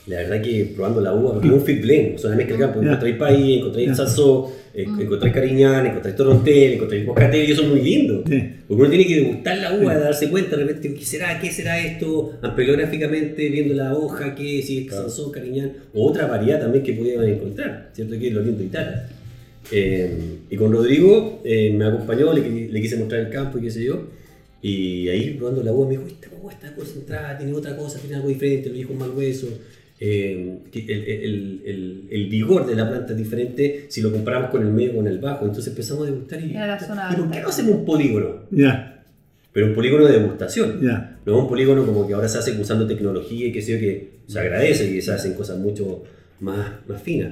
la verdad que probando la uva, porque es un fit blend, o sea, una mezcla de campo, encontráis país, encontráis salsó, eh, Mm. encontráis cariñán, encontráis torontel, encontráis moscatel, y eso es muy lindo. Porque uno tiene que degustar la uva, darse cuenta de repente, ¿qué será? ¿Qué será esto? Ampliográficamente, viendo la hoja, qué, si es Claro. Sansón, Cariñán, o otra variedad también que podían encontrar, ¿cierto? Que es lo lindo de Italia. Eh, y con Rodrigo eh, me acompañó, le, le quise mostrar el campo y qué sé yo, y ahí probando la uva me dijo, esta uva está concentrada, tiene otra cosa, tiene algo diferente, lo dijo más hueso. Eh, el, el- el- el vigor de la planta es diferente si lo comparamos con el medio o con el bajo. Entonces empezamos a degustar y, ¿y por qué no hacemos un polígono? Ya, Pero un polígono de degustación. ya. No un polígono como que ahora se hace usando tecnología y que sé yo, que se agradece y se hacen cosas mucho más, más finas.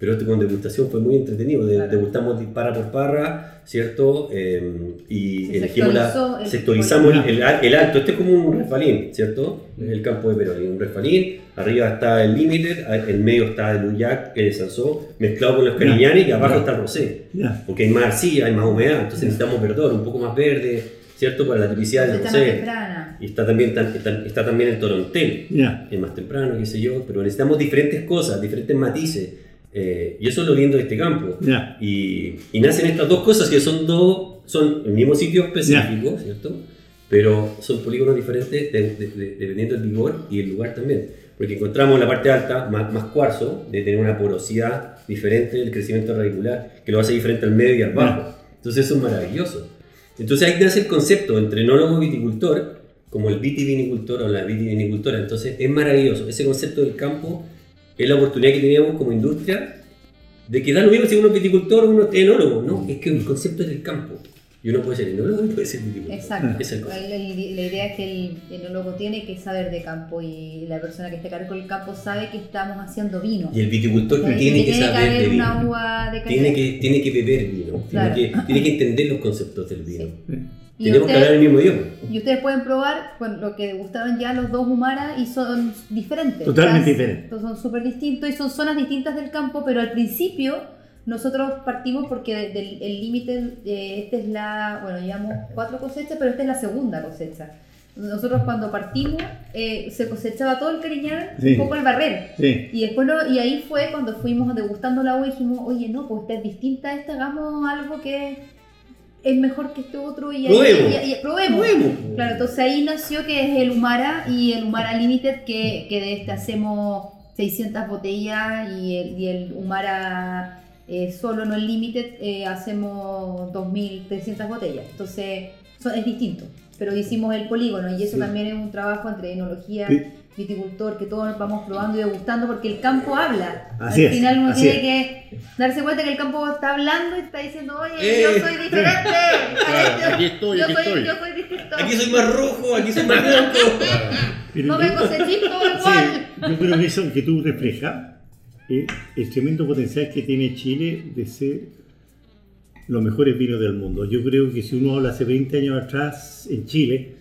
Pero esto con degustación fue muy entretenido. De- Claro. Degustamos parra por parra, ¿cierto? Eh, y Se elegimos la, el- sectorizamos el, el, el alto. Este es como un refalín, ¿cierto? El campo de Peroni, un refalín. Arriba está el Limited, en medio está el Uyac, el Sansó, mezclado con los cariñanes y abajo Ya. está el Rosé. Ya, Porque hay más arcilla, hay más humedad, entonces necesitamos verdor, un poco más verde, ¿cierto? Para la tipicidad del rosé. temprana. Y está también, está, está también el torontel, es más temprano, qué sé yo, pero necesitamos diferentes cosas, diferentes matices. Eh, y eso es lo lindo de este campo. Ya. Y, y nacen estas dos cosas que son dos, son el mismo sitio específico, ¿cierto? Pero son polígonos diferentes de- de- de- dependiendo del vigor y el lugar también. Porque encontramos en la parte alta más, más cuarzo, de tener una porosidad diferente del crecimiento radicular, que lo hace diferente al medio y al bajo. Entonces eso es maravilloso. Entonces ahí nace el concepto entre enólogo y viticultor, como el vitivinicultor o la vitivinicultora. Entonces es maravilloso. Ese concepto del campo es la oportunidad que teníamos como industria de que da lo mismo si uno es viticultor o uno es enólogo. No, es que el concepto es del campo. Y uno puede ser enólogo y puede ser viticultor. Exacto. Esa es la idea es que el enólogo tiene que saber de campo y la persona que esté a cargo del campo sabe que estamos haciendo vino. Y el viticultor Y tiene que saber de una vino. uva de calidad. Tiene que, tiene que beber vino. Claro. Tiene, que, tiene que entender los conceptos del vino. Sí. Y Tenemos que ustedes- hablar el mismo idioma. Y ustedes pueden probar bueno, lo que degustaron ya los dos Humara y son diferentes. Totalmente diferentes. Son súper distintos y son zonas distintas del campo, pero al principio nosotros partimos porque de- del el límite, eh, esta es la, bueno, llevamos cuatro cosechas, pero esta es la segunda cosecha. Nosotros cuando partimos eh, se cosechaba todo el cariñán, Sí. un poco el barrer. Sí, Y después lo- y ahí fue cuando fuimos degustando la uva y dijimos, oye no, pues esta es distinta a esta, hagamos algo que es mejor que este otro y ahí Probemos. y- y- probemos. Probemos. Claro, entonces ahí nació que es el Humara y el Humara Limited, que, que de este hacemos 600 botellas y el, y el Humara eh, solo, no el Limited, eh, hacemos 2.300 botellas. Entonces son- es distinto, pero hicimos el polígono y eso Sí. también es un trabajo entre enología, Sí. viticultor, que todos vamos probando y degustando porque el campo habla. Así Al es, final uno así tiene es. que darse cuenta que el campo está hablando y está diciendo, oye, Eh, yo soy diferente. Claro, aquí estoy, yo aquí soy, estoy. Yo soy distinto. Aquí soy más rojo, aquí soy más blanco. Pero No yo- me cosechís todo igual. Sí, yo creo que eso que tú reflejas es el tremendo potencial que tiene Chile de ser los mejores vinos del mundo. Yo creo que si uno habla hace 20 años atrás en Chile,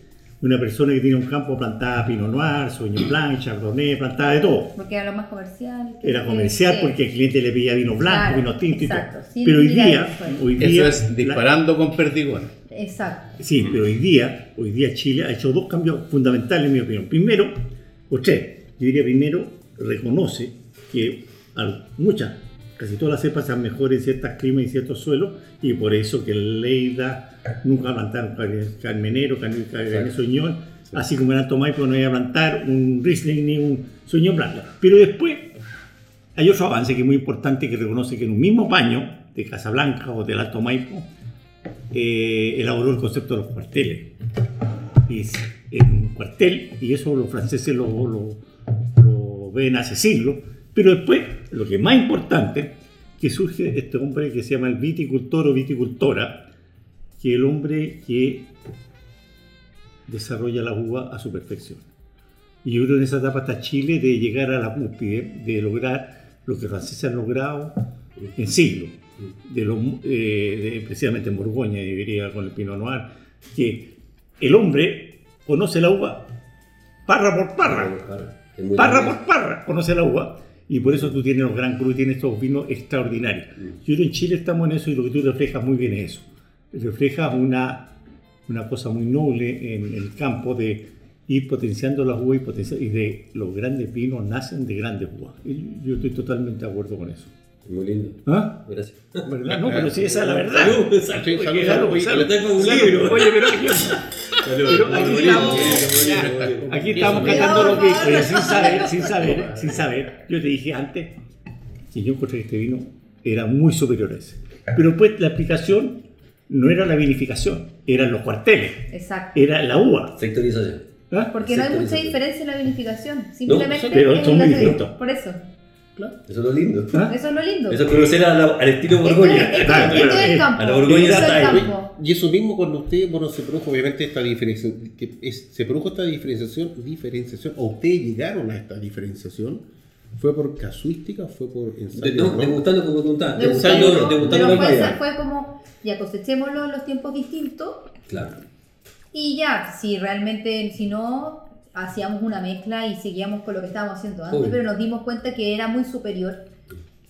una persona que tiene un campo plantaba Pinot Noir, Sauvignon Blanc, Chardonnay, plantaba de todo. Porque era lo más comercial. Era comercial que- porque el cliente le pedía vino blanco, Claro, vino tinto y todo. Pero hoy día, eso. hoy Eso día es disparando con perdigones. Exacto. Sí, pero hoy día, hoy día Chile ha hecho dos cambios fundamentales en mi opinión. Primero, o tres, yo diría primero, reconoce que muchas, casi todas las cepas sean mejores en ciertos climas y ciertos suelos, y por eso que Leida nunca plantaron car- Carmenero, Car- Cabernet Sauvignon, así como en Alto Maipo no iba a plantar un Riesling ni un Sauvignon Blanco. Pero después hay otro avance que es muy importante que reconoce que en un mismo paño de Casablanca o del Alto Maipo eh, elaboró el concepto de los cuarteles. Y es un cuartel, y eso los franceses lo, lo- lo ven hace siglos. Pero después, lo que es más importante, que surge este hombre que se llama el viticultor o viticultora, que es el hombre que desarrolla la uva a su perfección. Y yo creo que en esa etapa está Chile de llegar a la cúspide, de lograr lo que los franceses han logrado en siglos, de eh, de- precisamente en Borgoña, yo diría con el Pinot Noir, que el hombre conoce la uva parra por parra, parra por parra, conoce la uva. Y por eso tú tienes los Gran Cru y tienes estos vinos extraordinarios. Yo creo que en Chile estamos en eso y lo que tú reflejas muy bien es eso. Reflejas una, una cosa muy noble en el campo de ir potenciando las uvas y, potenciar- y de los grandes vinos nacen de grandes uvas. Yo estoy totalmente de acuerdo con eso. Muy lindo. ¿Ah? Gracias. ¿Verdad? No, pero sí, esa es la verdad. Salud, salud, Oye, salud, salud, salud. libro. Oye, pero yo- pero aquí estamos, aquí estamos cantando lo que oye, sin saber, sin saber, sin saber. Yo te dije antes que yo encontré que este vino era muy superior a ese. Pero pues la explicación no era la vinificación, eran los cuarteles, Exacto. era la uva. Sectorización. ¿ah? Porque no hay mucha diferencia en la vinificación. Simplemente pero es son muy distintos. Por eso. Eso es lo lindo. ¿Ah? Eso es lo lindo. Eso es conocer a la- al estilo Borgoña. es. A la Borgoña Esto es el style. campo. Y eso mismo cuando usted, bueno, se produjo obviamente esta diferenciación, que es- se produjo esta diferenciación, diferenciación, o ustedes llegaron a esta diferenciación, ¿fue por casuística o fue por ensayo? De- no, ¿no? degustando como contaba. Degustando, Degustando, fue, fue como, ya cosechémoslo en los tiempos distintos Claro. y ya, si realmente, si no, hacíamos una mezcla y seguíamos con lo que estábamos haciendo antes, Obvio. pero nos dimos cuenta que era muy superior.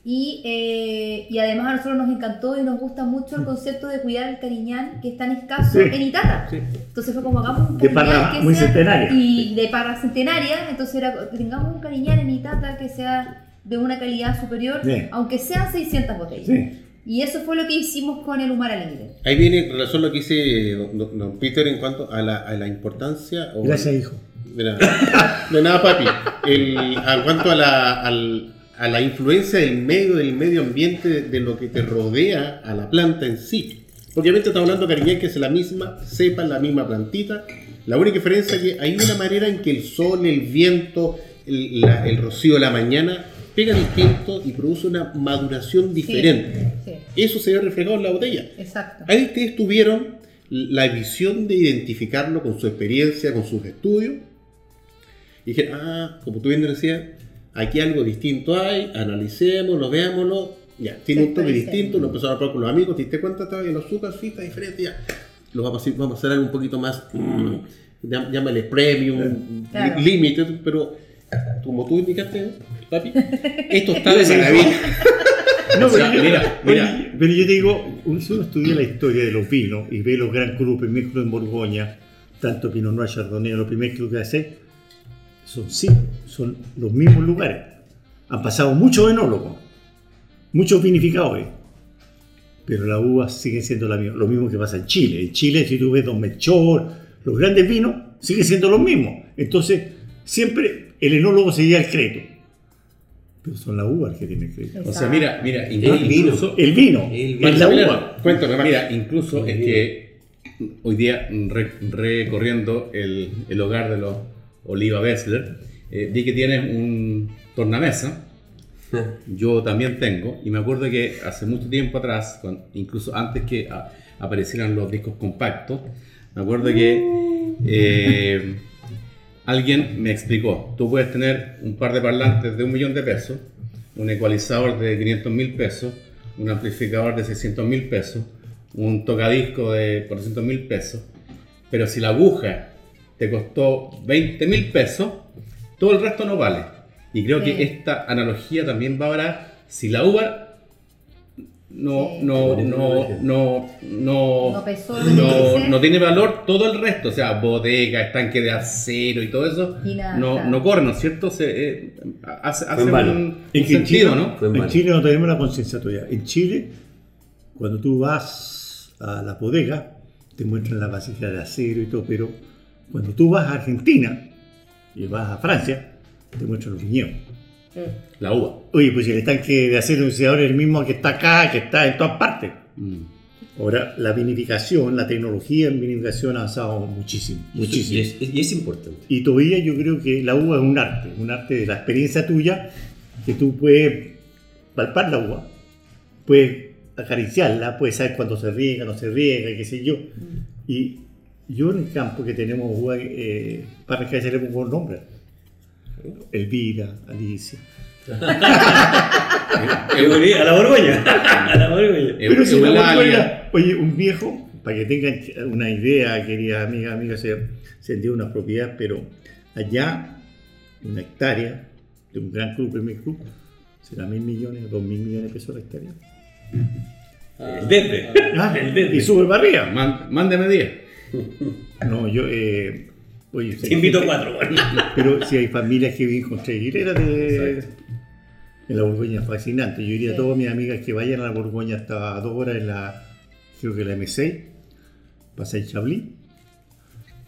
Y, eh, y además a nosotros nos encantó y nos gusta mucho el concepto de cuidar el cariñán que es tan escaso Sí. en Itata. Sí. Entonces fue como hagamos un De cariñán parra que muy sea- centenaria. Y de parra centenaria, entonces era, tengamos un cariñán en Itata que sea de una calidad superior, Sí. aunque sean 600 botellas. Sí. Y eso fue lo que hicimos con el Humar Alegre. Ahí viene en relación a lo que dice don, don Peter en cuanto a la, a la importancia. o- Gracias, hijo. De nada, de nada papi. El, en cuanto a la, al- a la influencia del medio, del medio ambiente, de, lo que te rodea a la planta en sí. Obviamente estamos hablando de cariñán que es la misma cepa, la misma plantita. La única diferencia es que hay una manera en que el sol, el viento, el, la- el rocío de la mañana pega distinto y produce una maduración diferente. Sí, Eso se ve reflejado en la botella. exacto. Ahí ustedes tuvieron la visión de identificarlo con su experiencia, con sus estudios. Y dije, ah, como tú bien decías, aquí algo distinto hay, analicémoslo, veámoslo. Ya, tiene un toque distinto, lo empezaron a probar con los amigos, te diste cuenta, estaba en los azúcar, sí, está diferente, ya. Lo vamos a hacer, vamos a hacer algo un poquito más, mm, llámale premium, Claro. limited, pero como tú indicaste, papi, esto está de maravilla. No, O sea, pero, yo, mira, oye, mira. pero yo te digo, uno- si uno estudia la historia de los vinos y ve los Gran primer cru en Borgoña, tanto Pinot Noir, Chardonnay, los primeros cru que hace, son sí, son los mismos lugares. Han pasado muchos enólogos, muchos vinificadores, pero la uva sigue siendo la misma, lo mismo que pasa en Chile. En Chile, si tú ves Don Melchor, los grandes vinos, siguen siendo los mismos. Entonces, siempre el enólogo se lleva el crédito. Pero son las uvas las que tienen crédito. O sea, mira, mira, El vino. incluso, El vino, El es la uva. Cuéntame, Max. Mira, incluso es que hoy día re- recorriendo el, el hogar de los Oliva Bessler, eh, vi que tienes un tornamesa. Yo también tengo, y me acuerdo que hace mucho tiempo atrás, cuan- incluso antes que a- aparecieran los discos compactos, me acuerdo que eh, alguien me explicó, tú puedes tener un par de parlantes de un millón de pesos, un ecualizador de 500 mil pesos, un amplificador de 600 mil pesos, un tocadisco de 400 mil pesos, pero si la aguja te costó 20 mil pesos, todo el resto no vale. Y creo Sí. que esta analogía también va ahora, si la uva no, Sí. no, no, no, no, No pesó no, no tiene valor todo el resto, o sea, bodega, estanque de acero y todo eso, Y nada, no, claro. no corre, ¿no es cierto? Se, eh, hace hace un, un en sentido, Chile- ¿no? En. Chile no tenemos la conciencia tuya. En Chile, cuando tú vas a la bodega, te muestran la vasija de acero y todo, pero cuando tú vas a Argentina y vas a Francia, te muestran los viñedos. La uva. Oye, pues el estanque de acero es ahora el mismo que está acá, que está en todas partes. Mm. Ahora, la vinificación, la tecnología en vinificación ha avanzado muchísimo, muchísimo. Y es, y es importante. Y todavía yo creo que la uva es un arte, un arte de la experiencia tuya, que tú puedes palpar la uva, puedes acariciarla, puedes saber cuándo se riega, no se riega, qué sé yo. Y yo en el campo que tenemos uva, eh, para que se le pongo nombre. Elvira, Alicia. A la Borgoña. A la Borgoña. Pero si la. Borgoña- oye, un viejo, para que tengan una idea, querida amiga, amiga, se, se vendió una propiedad, pero allá, una hectárea de un gran club, primer club, será mil millones, dos mil millones de pesos la hectárea. El verde. Ah, El verde. y sube para arriba. Mándeme 10. No, yo, eh, oye, Te invito a cuatro. bueno. pero si hay familias que viven con tres hileras de, en la Borgoña, fascinante. Yo diría a todas mis amigas que vayan a la Borgoña hasta dos horas en la, creo que la M6, pasáis Chablis,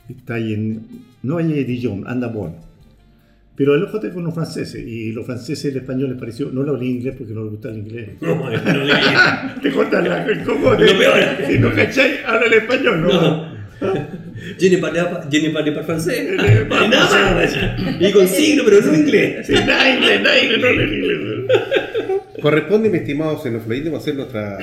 está ahí en, no hay en Dijon, anda bueno. Pero alójate con los franceses, y los franceses el español les pareció, no lo hablé inglés porque no les gusta el inglés. No, no. Te cortan la, el peor. Si no cacháis, habla el español, no. No. Je ne parle pas, je ne pas français. Nada. Y con signo, pero no en inglés. Sí, nada inglés, nada inglés, no inglés. Corresponde, mi estimado xenofluyente, vamos a hacer nuestra.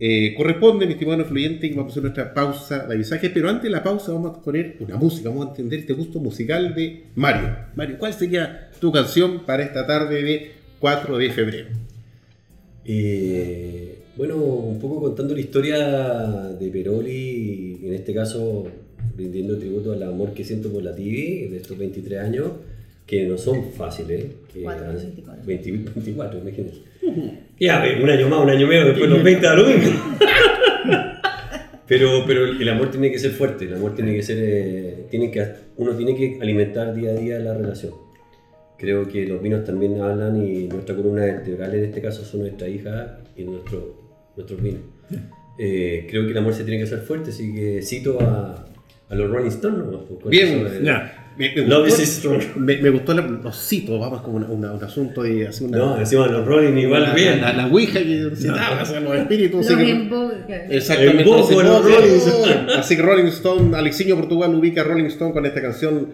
eh, corresponde, mi estimado xenofluyente, que vamos a hacer nuestra pausa de avisaje. Pero antes de la pausa, vamos a poner una música, vamos a entender este gusto musical de Mario. Mario, ¿cuál sería tu canción para esta tarde de 4 de febrero? Eh, bueno, un poco contando la historia de Peroli, en este caso rindiendo tributo al amor que siento por la TV de estos 23 años, que no son fáciles. Que Cuatro, han- 24. 20 24, imagínense. Ya, un año más, un año menos, después los 20 da lo mismo. Pero, pero el amor tiene que ser fuerte, el amor tiene que ser, eh, tiene que, uno tiene que alimentar día a día la relación. Creo que los vinos también hablan y nuestra columna vertebral en este caso son nuestra hija y nuestro, nuestros vinos. Eh, creo que el amor se tiene que hacer fuerte, así que cito a, a los Rolling Stones. ¿no? Bien, eso de- Ya. Me, me Love gustó, is strong. me, me gustó la- los citos, vamos como una- una- un asunto de hacer una. No, encima los Rolling igual la, bien. La, la, Ouija que citaba, o sea, los espíritus. Los así que- Exactamente. Los Rolling no, Así que Rolling Stone, Alexiño Portugal ubica a Rolling Stone con esta canción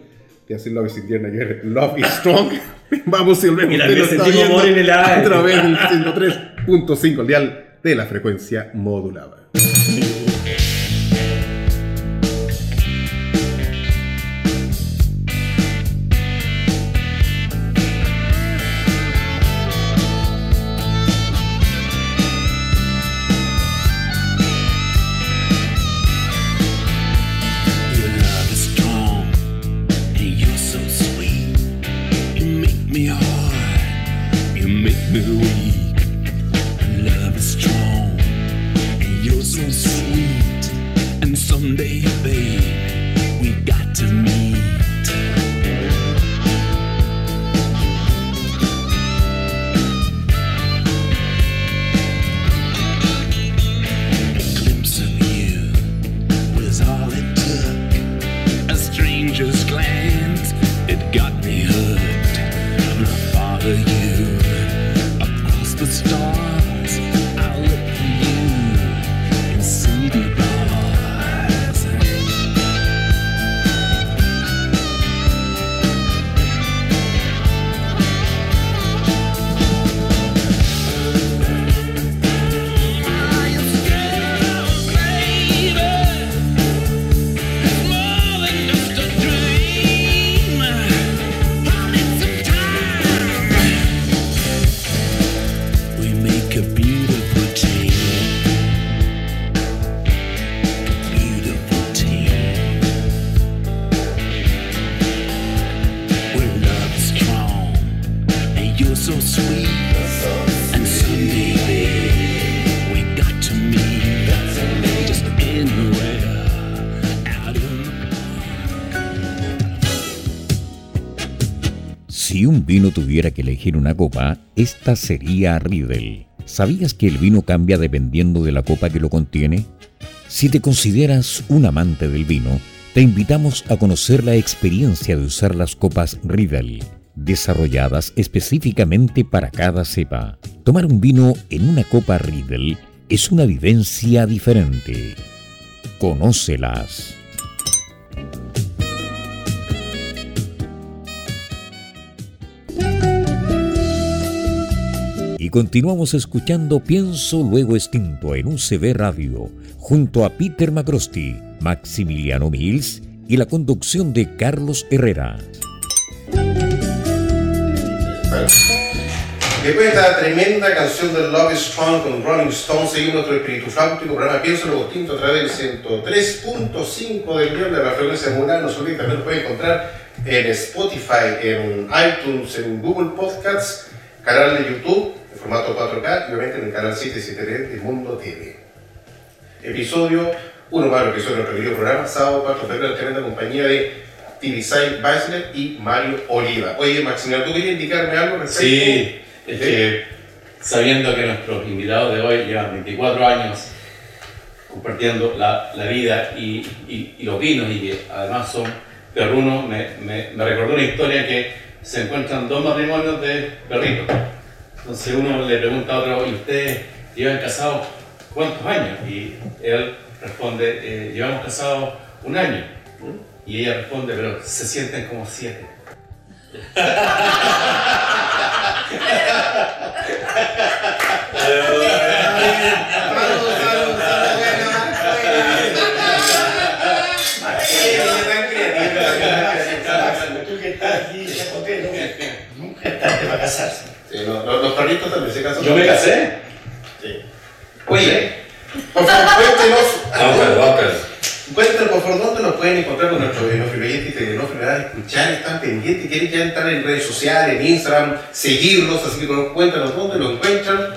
de hacer Love is Indiana que Love is Strong. Vamos y volvemos. Y lo está sentimos amor en el aire. A través del 103.5 el dial de la frecuencia modulada. Tuviera que elegir una copa, esta sería Riedel. ¿Sabías que el vino cambia dependiendo de la copa que lo contiene? Si te consideras un amante del vino, te invitamos a conocer la experiencia de usar las copas Riedel, desarrolladas específicamente para cada cepa. Tomar un vino en una copa Riedel es una vivencia diferente. Conócelas. Y continuamos escuchando Pienso Luego Extinto en UCB Radio, junto a Peter Macrosti, Maximiliano Mills y la conducción de Carlos Herrera. Después de esta tremenda canción de Love is Strong con Rolling Stones, seguimos nuestro espíritu fláutico, programa Pienso Luego Extinto a través del 103.5 del millón de la frecuencia modular. No se olviden, también lo pueden encontrar en Spotify, en iTunes, en Google Podcasts, canal de YouTube en formato 4K y obviamente en el canal 773 de Mundo TV. Episodio, uno más de los episodios de nuestro querido programa, sábado 4 de febrero, tremenda compañía de Tibisay Beisler y Mario Oliva. Oye, Maximiliano, ¿tú querías indicarme algo respecto? Sí, es que sabiendo que nuestros invitados de hoy llevan 24 años compartiendo la, la vida y, y- y los vinos y que además son perrunos, me, me, me recordó una historia que se encuentran dos matrimonios de perritos. Entonces uno le pregunta a otro, ¿y ustedes llevan casados cuántos años? Y él responde, "Eh, llevamos casados un año. Y ella responde, pero se sienten como siete. Nunca es tarde para casarse. Sí, no, los, los perritos también se casan. Yo me casé. Sí. Oye, por favor, cuéntenos. Búscalo. Cuéntanos, por favor, dónde nos pueden encontrar con nuestros enófilos oyentes y ¿verdad? escuchar, están pendientes, quieren ya entrar en redes sociales, en Instagram, seguirlos, así que cuéntanos dónde lo encuentran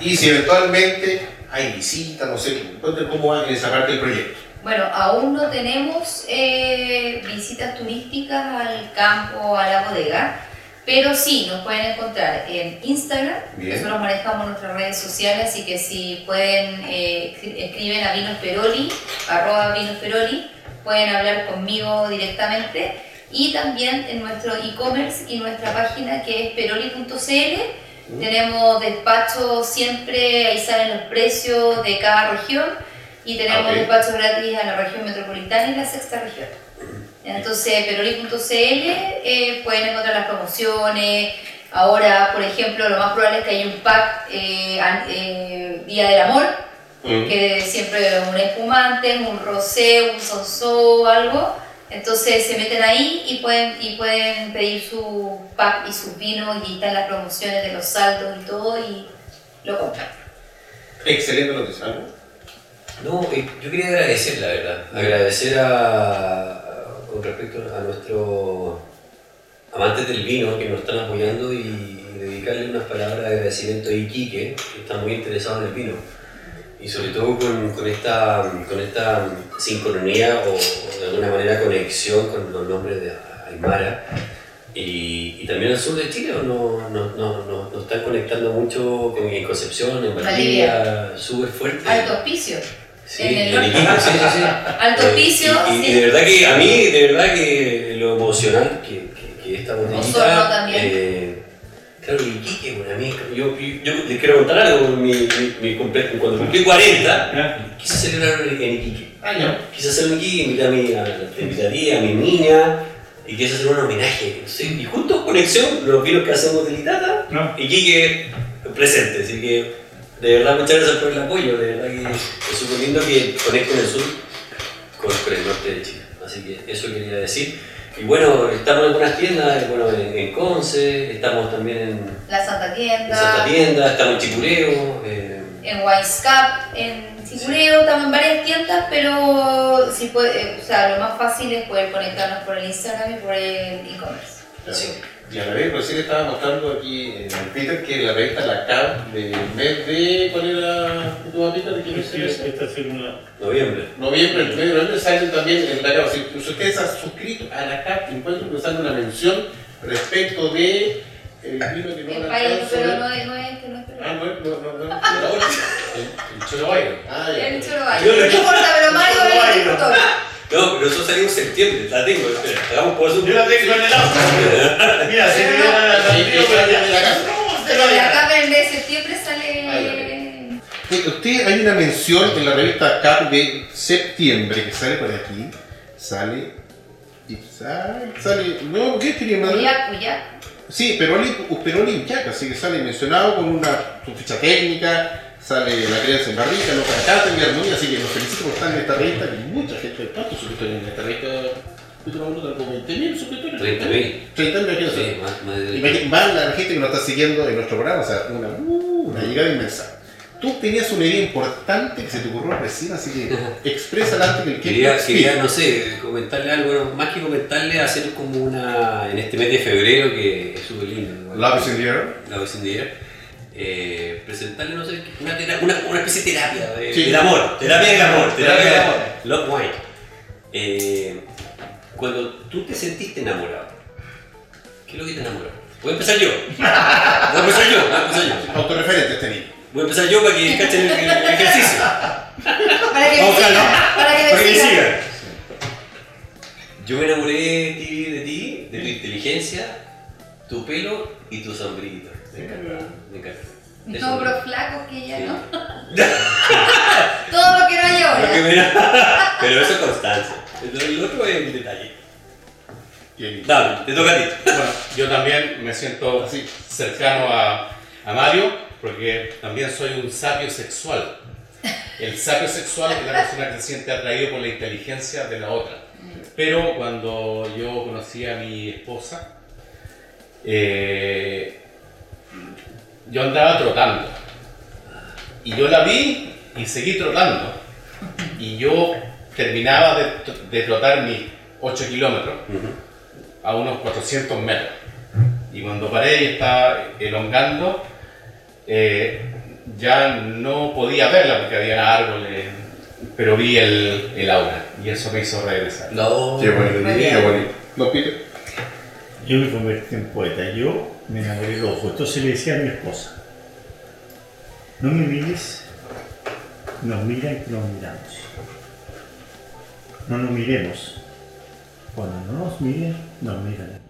y si eventualmente hay visitas, no sé, cuéntanos cómo va en esa parte del proyecto. Bueno, aún no tenemos eh, visitas turísticas al campo, a la bodega, pero sí nos pueden encontrar en Instagram. Bien. Nosotros manejamos nuestras redes sociales, así que si pueden, eh, escri- escriben a Vinos Peroli, arroba Vinos Peroli, pueden hablar conmigo directamente. Y también en nuestro e-commerce y nuestra página que es peroli.cl. Tenemos despacho siempre, ahí salen los precios de cada región y tenemos Ok. despacho gratis a la región metropolitana y la sexta región. Entonces, peroli.cl eh, pueden encontrar las promociones. Ahora, por ejemplo, lo más probable es que haya un pack eh, an- eh, Día del Amor, Mm. que siempre un espumante, un rosé, un sonso, algo. Entonces se meten ahí y pueden, y pueden pedir su pack y sus vinos y están las promociones de los saldos y todo y lo compran. Excelente noticia, ¿no? No, yo quería agradecer, la verdad. Agradecer a- con respecto a nuestros amantes del vino que nos están apoyando y dedicarle unas palabras de agradecimiento a Iquique, que está muy interesado en el vino. Y sobre todo con, con esta, con esta sincronía o, o de alguna manera conexión con los nombres de Aymara. Y, y también al sur de Chile nos no, no, no, no- están conectando mucho con, en Concepción, en Valdivia, súper fuerte. Alto auspicio. Sí, En el. Iquique, sí, sí, sí. Alto auspicio, Y, y sí. de verdad que a mí, de verdad que lo emocional que, que, que esta botellita. también. eh, claro, Iquique, bueno, a mí, yo, yo, yo les quiero contar algo. Mi, mi, mi cuando cumplí 40, quise celebrarlo en Iquique. Ah, ya. Quise hacerlo en Iquique, invité a mi, a, te invitaría a mi niña y quise hacer un homenaje. ¿sí? Y junto a conexión, los vinos que hacemos de Litata, No. Iquique presente. Así que de verdad muchas gracias por el apoyo. De verdad que es súper lindo que conecten el sur con, con el norte de Chile. Así que eso quería decir. Y bueno, estamos en algunas tiendas, bueno, en, en Conce, estamos también en, La Santa en Tienda. Santa Tienda, estamos en Chicureo. eh, en Wisecap, en Sicureo, también varias tiendas, pero si puede, eh, o sea, lo más fácil es poder conectarnos por el Instagram y por el e-commerce. sí. Y a la vez, recién estaba mostrando aquí en el Peter que la revista La CAP del mes de. ¿Cuál era tu papita? ¿De qué mes era ese? Esta es una Noviembre. Noviembre, el mes de noviembre sale también en la CAP. Si ustedes han suscrito a la CAP, encuentran que sale una mención respecto de el vino que no El país, pero no es, no es, que no es Ah, no, no, no, no. no. El, el Choro Byron. Ah, ya. El choro baile. Yo No importa, pero Mario es el. No, pero eso salió en septiembre, la tengo, espera, hagamos por eso. Yo la tengo en el auto. Mira, se me no. la de la casa. Pero de acá en el mes de septiembre sale. Usted hay una mención en la revista Cap de septiembre que sale por aquí. Sale. y Sale. sale no, ¿qué quería más? Oyac. Sí, Peroli, Peroli Uchaca, así que sale mencionado con una su ficha técnica. Sale la crianza en barrica, no cantata en armonía, así que los felicito por estar en esta revista. Que mucha gente, ¿cuántos suscriptores en esta revista? Yo uno como 20.000 suscriptores. 30.000. 30.000, imagínate. Sí, más, más de más la gente que nos está siguiendo en nuestro programa, o sea, una, uh, una llegada inmensa. Tú tenías una idea importante que se te ocurrió recién, así que expresa antes que el Quería, quería, no sé, comentarle algo, bueno, más que comentarle, hacer como una, en este mes de febrero, que es súper lindo. Love is in the air. La vez en día, eh, presentarle, no sé, una, una, una especie de terapia de- Sí. del amor, terapia del amor, terapia del amor. Love Wine. Eh, cuando tú te sentiste enamorado, ¿qué es lo que te enamoró? Voy a empezar yo. Voy a empezar yo, voy a empezar yo. Autorreferente este niño. Voy a empezar yo para que cachen el, el- ejercicio. Para que me. Carlos. Para que Para que sigan. sigan. Yo me enamoré de ti, de ti, de tu inteligencia, tu pelo y tu. Me encanta, me encanta. Y Eso todos me- los flacos que Sí. no. Todo lo que no hay Lo que ahora. me- Pero eso es constancia. El el otro es un detalle. Bien. Dale, te toca a ti. Bueno, yo también me siento Así. cercano a, a Mario porque también soy un sabio sexual. El sabio sexual es la persona que se siente atraído por la inteligencia de la otra. Pero cuando yo conocí a mi esposa, eh, yo andaba trotando. Y yo la vi y seguí trotando. Y yo terminaba de, de trotar mis 8 kilómetros a unos 400 metros. Y cuando paré y estaba elongando, eh, ya no podía verla porque había árboles, pero vi el, el aura y eso me hizo regresar. No. Qué bonito, qué bonito. ¿No, Peter? Yo me convertí en poeta. Yo me enamoré del ojo. Entonces le decía a mi esposa, no me mires, nos miran nos miramos. No nos miremos. Cuando no nos miren, nos miraremos.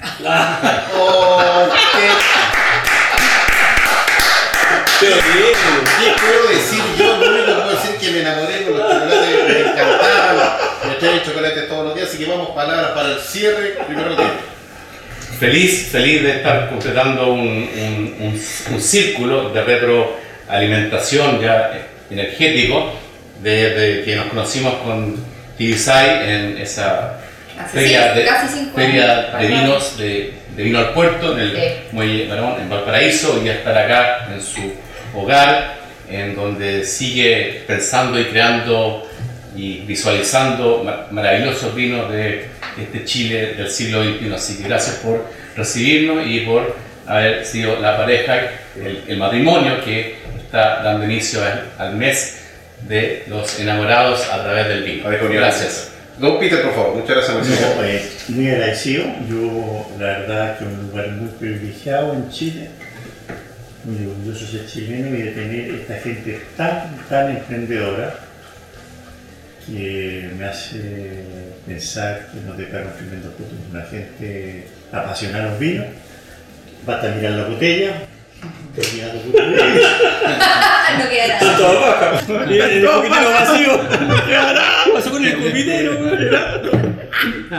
Qué, Pero bien, ¿Qué puedo decir yo? Lo único que puedo decir que me enamoré con los chocolates, me encantaban. Me traen chocolates todos los días, así que vamos palabras para el cierre. Primero que Feliz, feliz de estar completando un, un- un- un círculo de retroalimentación ya energético desde que nos conocimos con Tibisay en esa Hace feria, de, casi feria de vinos de, de vino al puerto en el Sí. muelle Barón en Valparaíso y a estar acá en su hogar en donde sigue pensando y creando y visualizando ma- maravillosos vinos de este Chile del siglo XXI. Así que gracias por recibirnos y por haber sido la pareja, el, el matrimonio que está dando inicio al, al mes de los enamorados a través del vino. Gracias. Don Peter, por favor, muchas gracias. Eh, muy agradecido. Yo, la verdad, que un lugar muy privilegiado en Chile. Muy orgulloso de ser chileno y de tener esta gente tan, tan emprendedora que me hace pensar que nos dejaron tremendo fruto. Una gente apasionada a los vinos. Basta mirar la botella. terminar tu botella. No queda nada. todo baja. El escupidero vacío. ¿Qué pasó con el escupidero?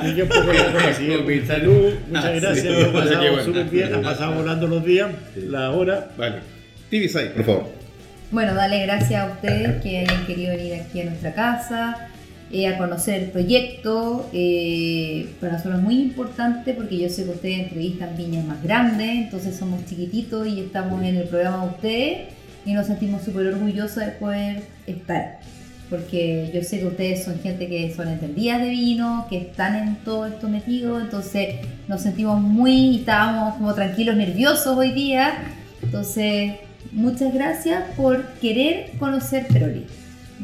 Y yo poco de información. Salud, muchas Ah, gracias. Lo hemos Qué pasado bueno. súper bien, han pasado volando los días, la hora. Vale. Tibisay, por favor. Bueno, darle gracias a ustedes que hayan querido venir aquí a nuestra casa, eh, a conocer el proyecto. eh, para nosotros es muy importante porque yo sé que ustedes entrevistan viñas más grandes, entonces somos chiquititos y estamos en el programa de ustedes y nos sentimos súper orgullosos de poder estar. Porque yo sé que ustedes son gente que son entendidas de vino, que están en todo esto metido, entonces nos sentimos muy, estábamos como tranquilos, nerviosos hoy día. Entonces, muchas gracias por querer conocer Peroli.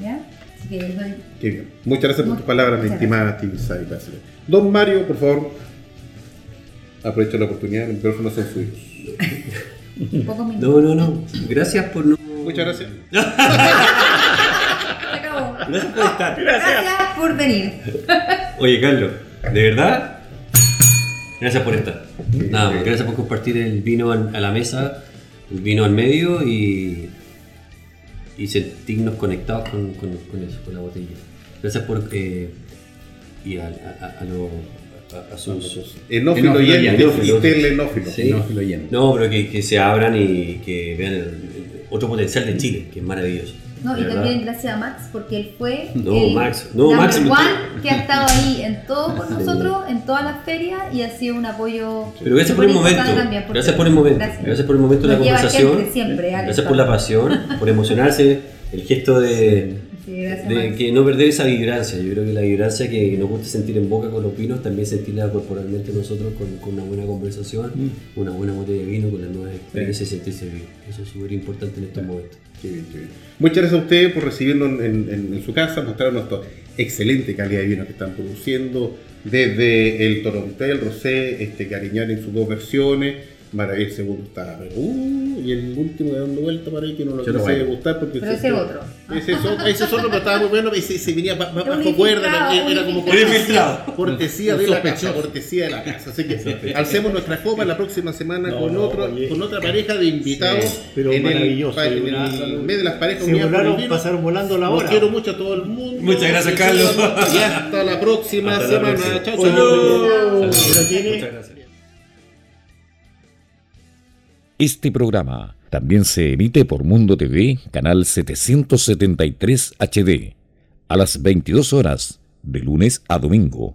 ¿Ya? Así que les doy Qué bien. Muchas gracias por tus palabras, mi gracias. estimada Tibisay. Gracias. Don Mario, por favor. aprovecho la oportunidad, los micrófonos son suyos. Pocos minutos. No, no, no. Gracias por no. Muchas gracias. Se acabó. Gracias por estar. Gracias por venir. Oye, Carlos, ¿de verdad? Gracias por estar. Nada, más, gracias por compartir el vino a la mesa, vino al medio y, y sentirnos conectados con, con, con eso, con la botella. Gracias por. Eh, y a, a, a, a lo- a- a sus. Enófilo y enófilo. Sí. No, pero que, que se abran y que vean el, el otro potencial de Chile, que es maravilloso. No, y también gracias a Max, porque él fue No, el Max. No, number Max. one que ha estado ahí en todo con nosotros, en todas las ferias y ha sido un apoyo. Pero gracias por el momento. Gracias por el momento. Gracias. Gracias por el momento de la conversación. gente siempre, Alex. Gracias por la pasión, por emocionarse, el gesto de, de que no perder esa vibrancia. Yo creo que la vibrancia que nos gusta sentir en boca con los vinos, también sentirla corporalmente nosotros con, con una buena conversación, Mm. una buena botella de vino, con la nueva experiencia y sentirse bien. Eso es súper importante en estos momentos. Qué bien, qué bien. Muchas gracias a ustedes por recibirnos en, en- en su casa, mostrarnos esta excelente calidad de vino que están produciendo, desde el Torontel, Rosé, este Cariñán en sus dos versiones, Maravilla el segundo está, pero, uh, y el último de dando vuelta para ahí que no lo quise bailo. gustar porque Pero se- ese otro. Ese es otro, ese es otro, pero estaba muy bueno, ese, se venía ba- ba- bajo cuerda, era, era como cortesía, cortesía de la casa, cortesía de la casa. Así que alcemos nuestra copa la próxima semana No, con no, otro, oye. con otra pareja de invitados Sí, pero en el, maravilloso, en una- el mes de las parejas Se volaron, vino. pasaron volando la Los hora. quiero mucho a todo el mundo. Muchas gracias, Carlos. Y hasta la próxima Hasta semana. Chao, Muchas gracias. Este programa también se emite por Mundo TV, canal 773 HD, a las 22 horas, de lunes a domingo.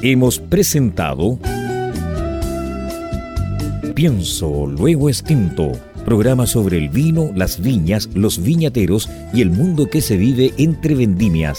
Hemos presentado Pienso, luego extinto, programa sobre el vino, las viñas, los viñateros y el mundo que se vive entre vendimias.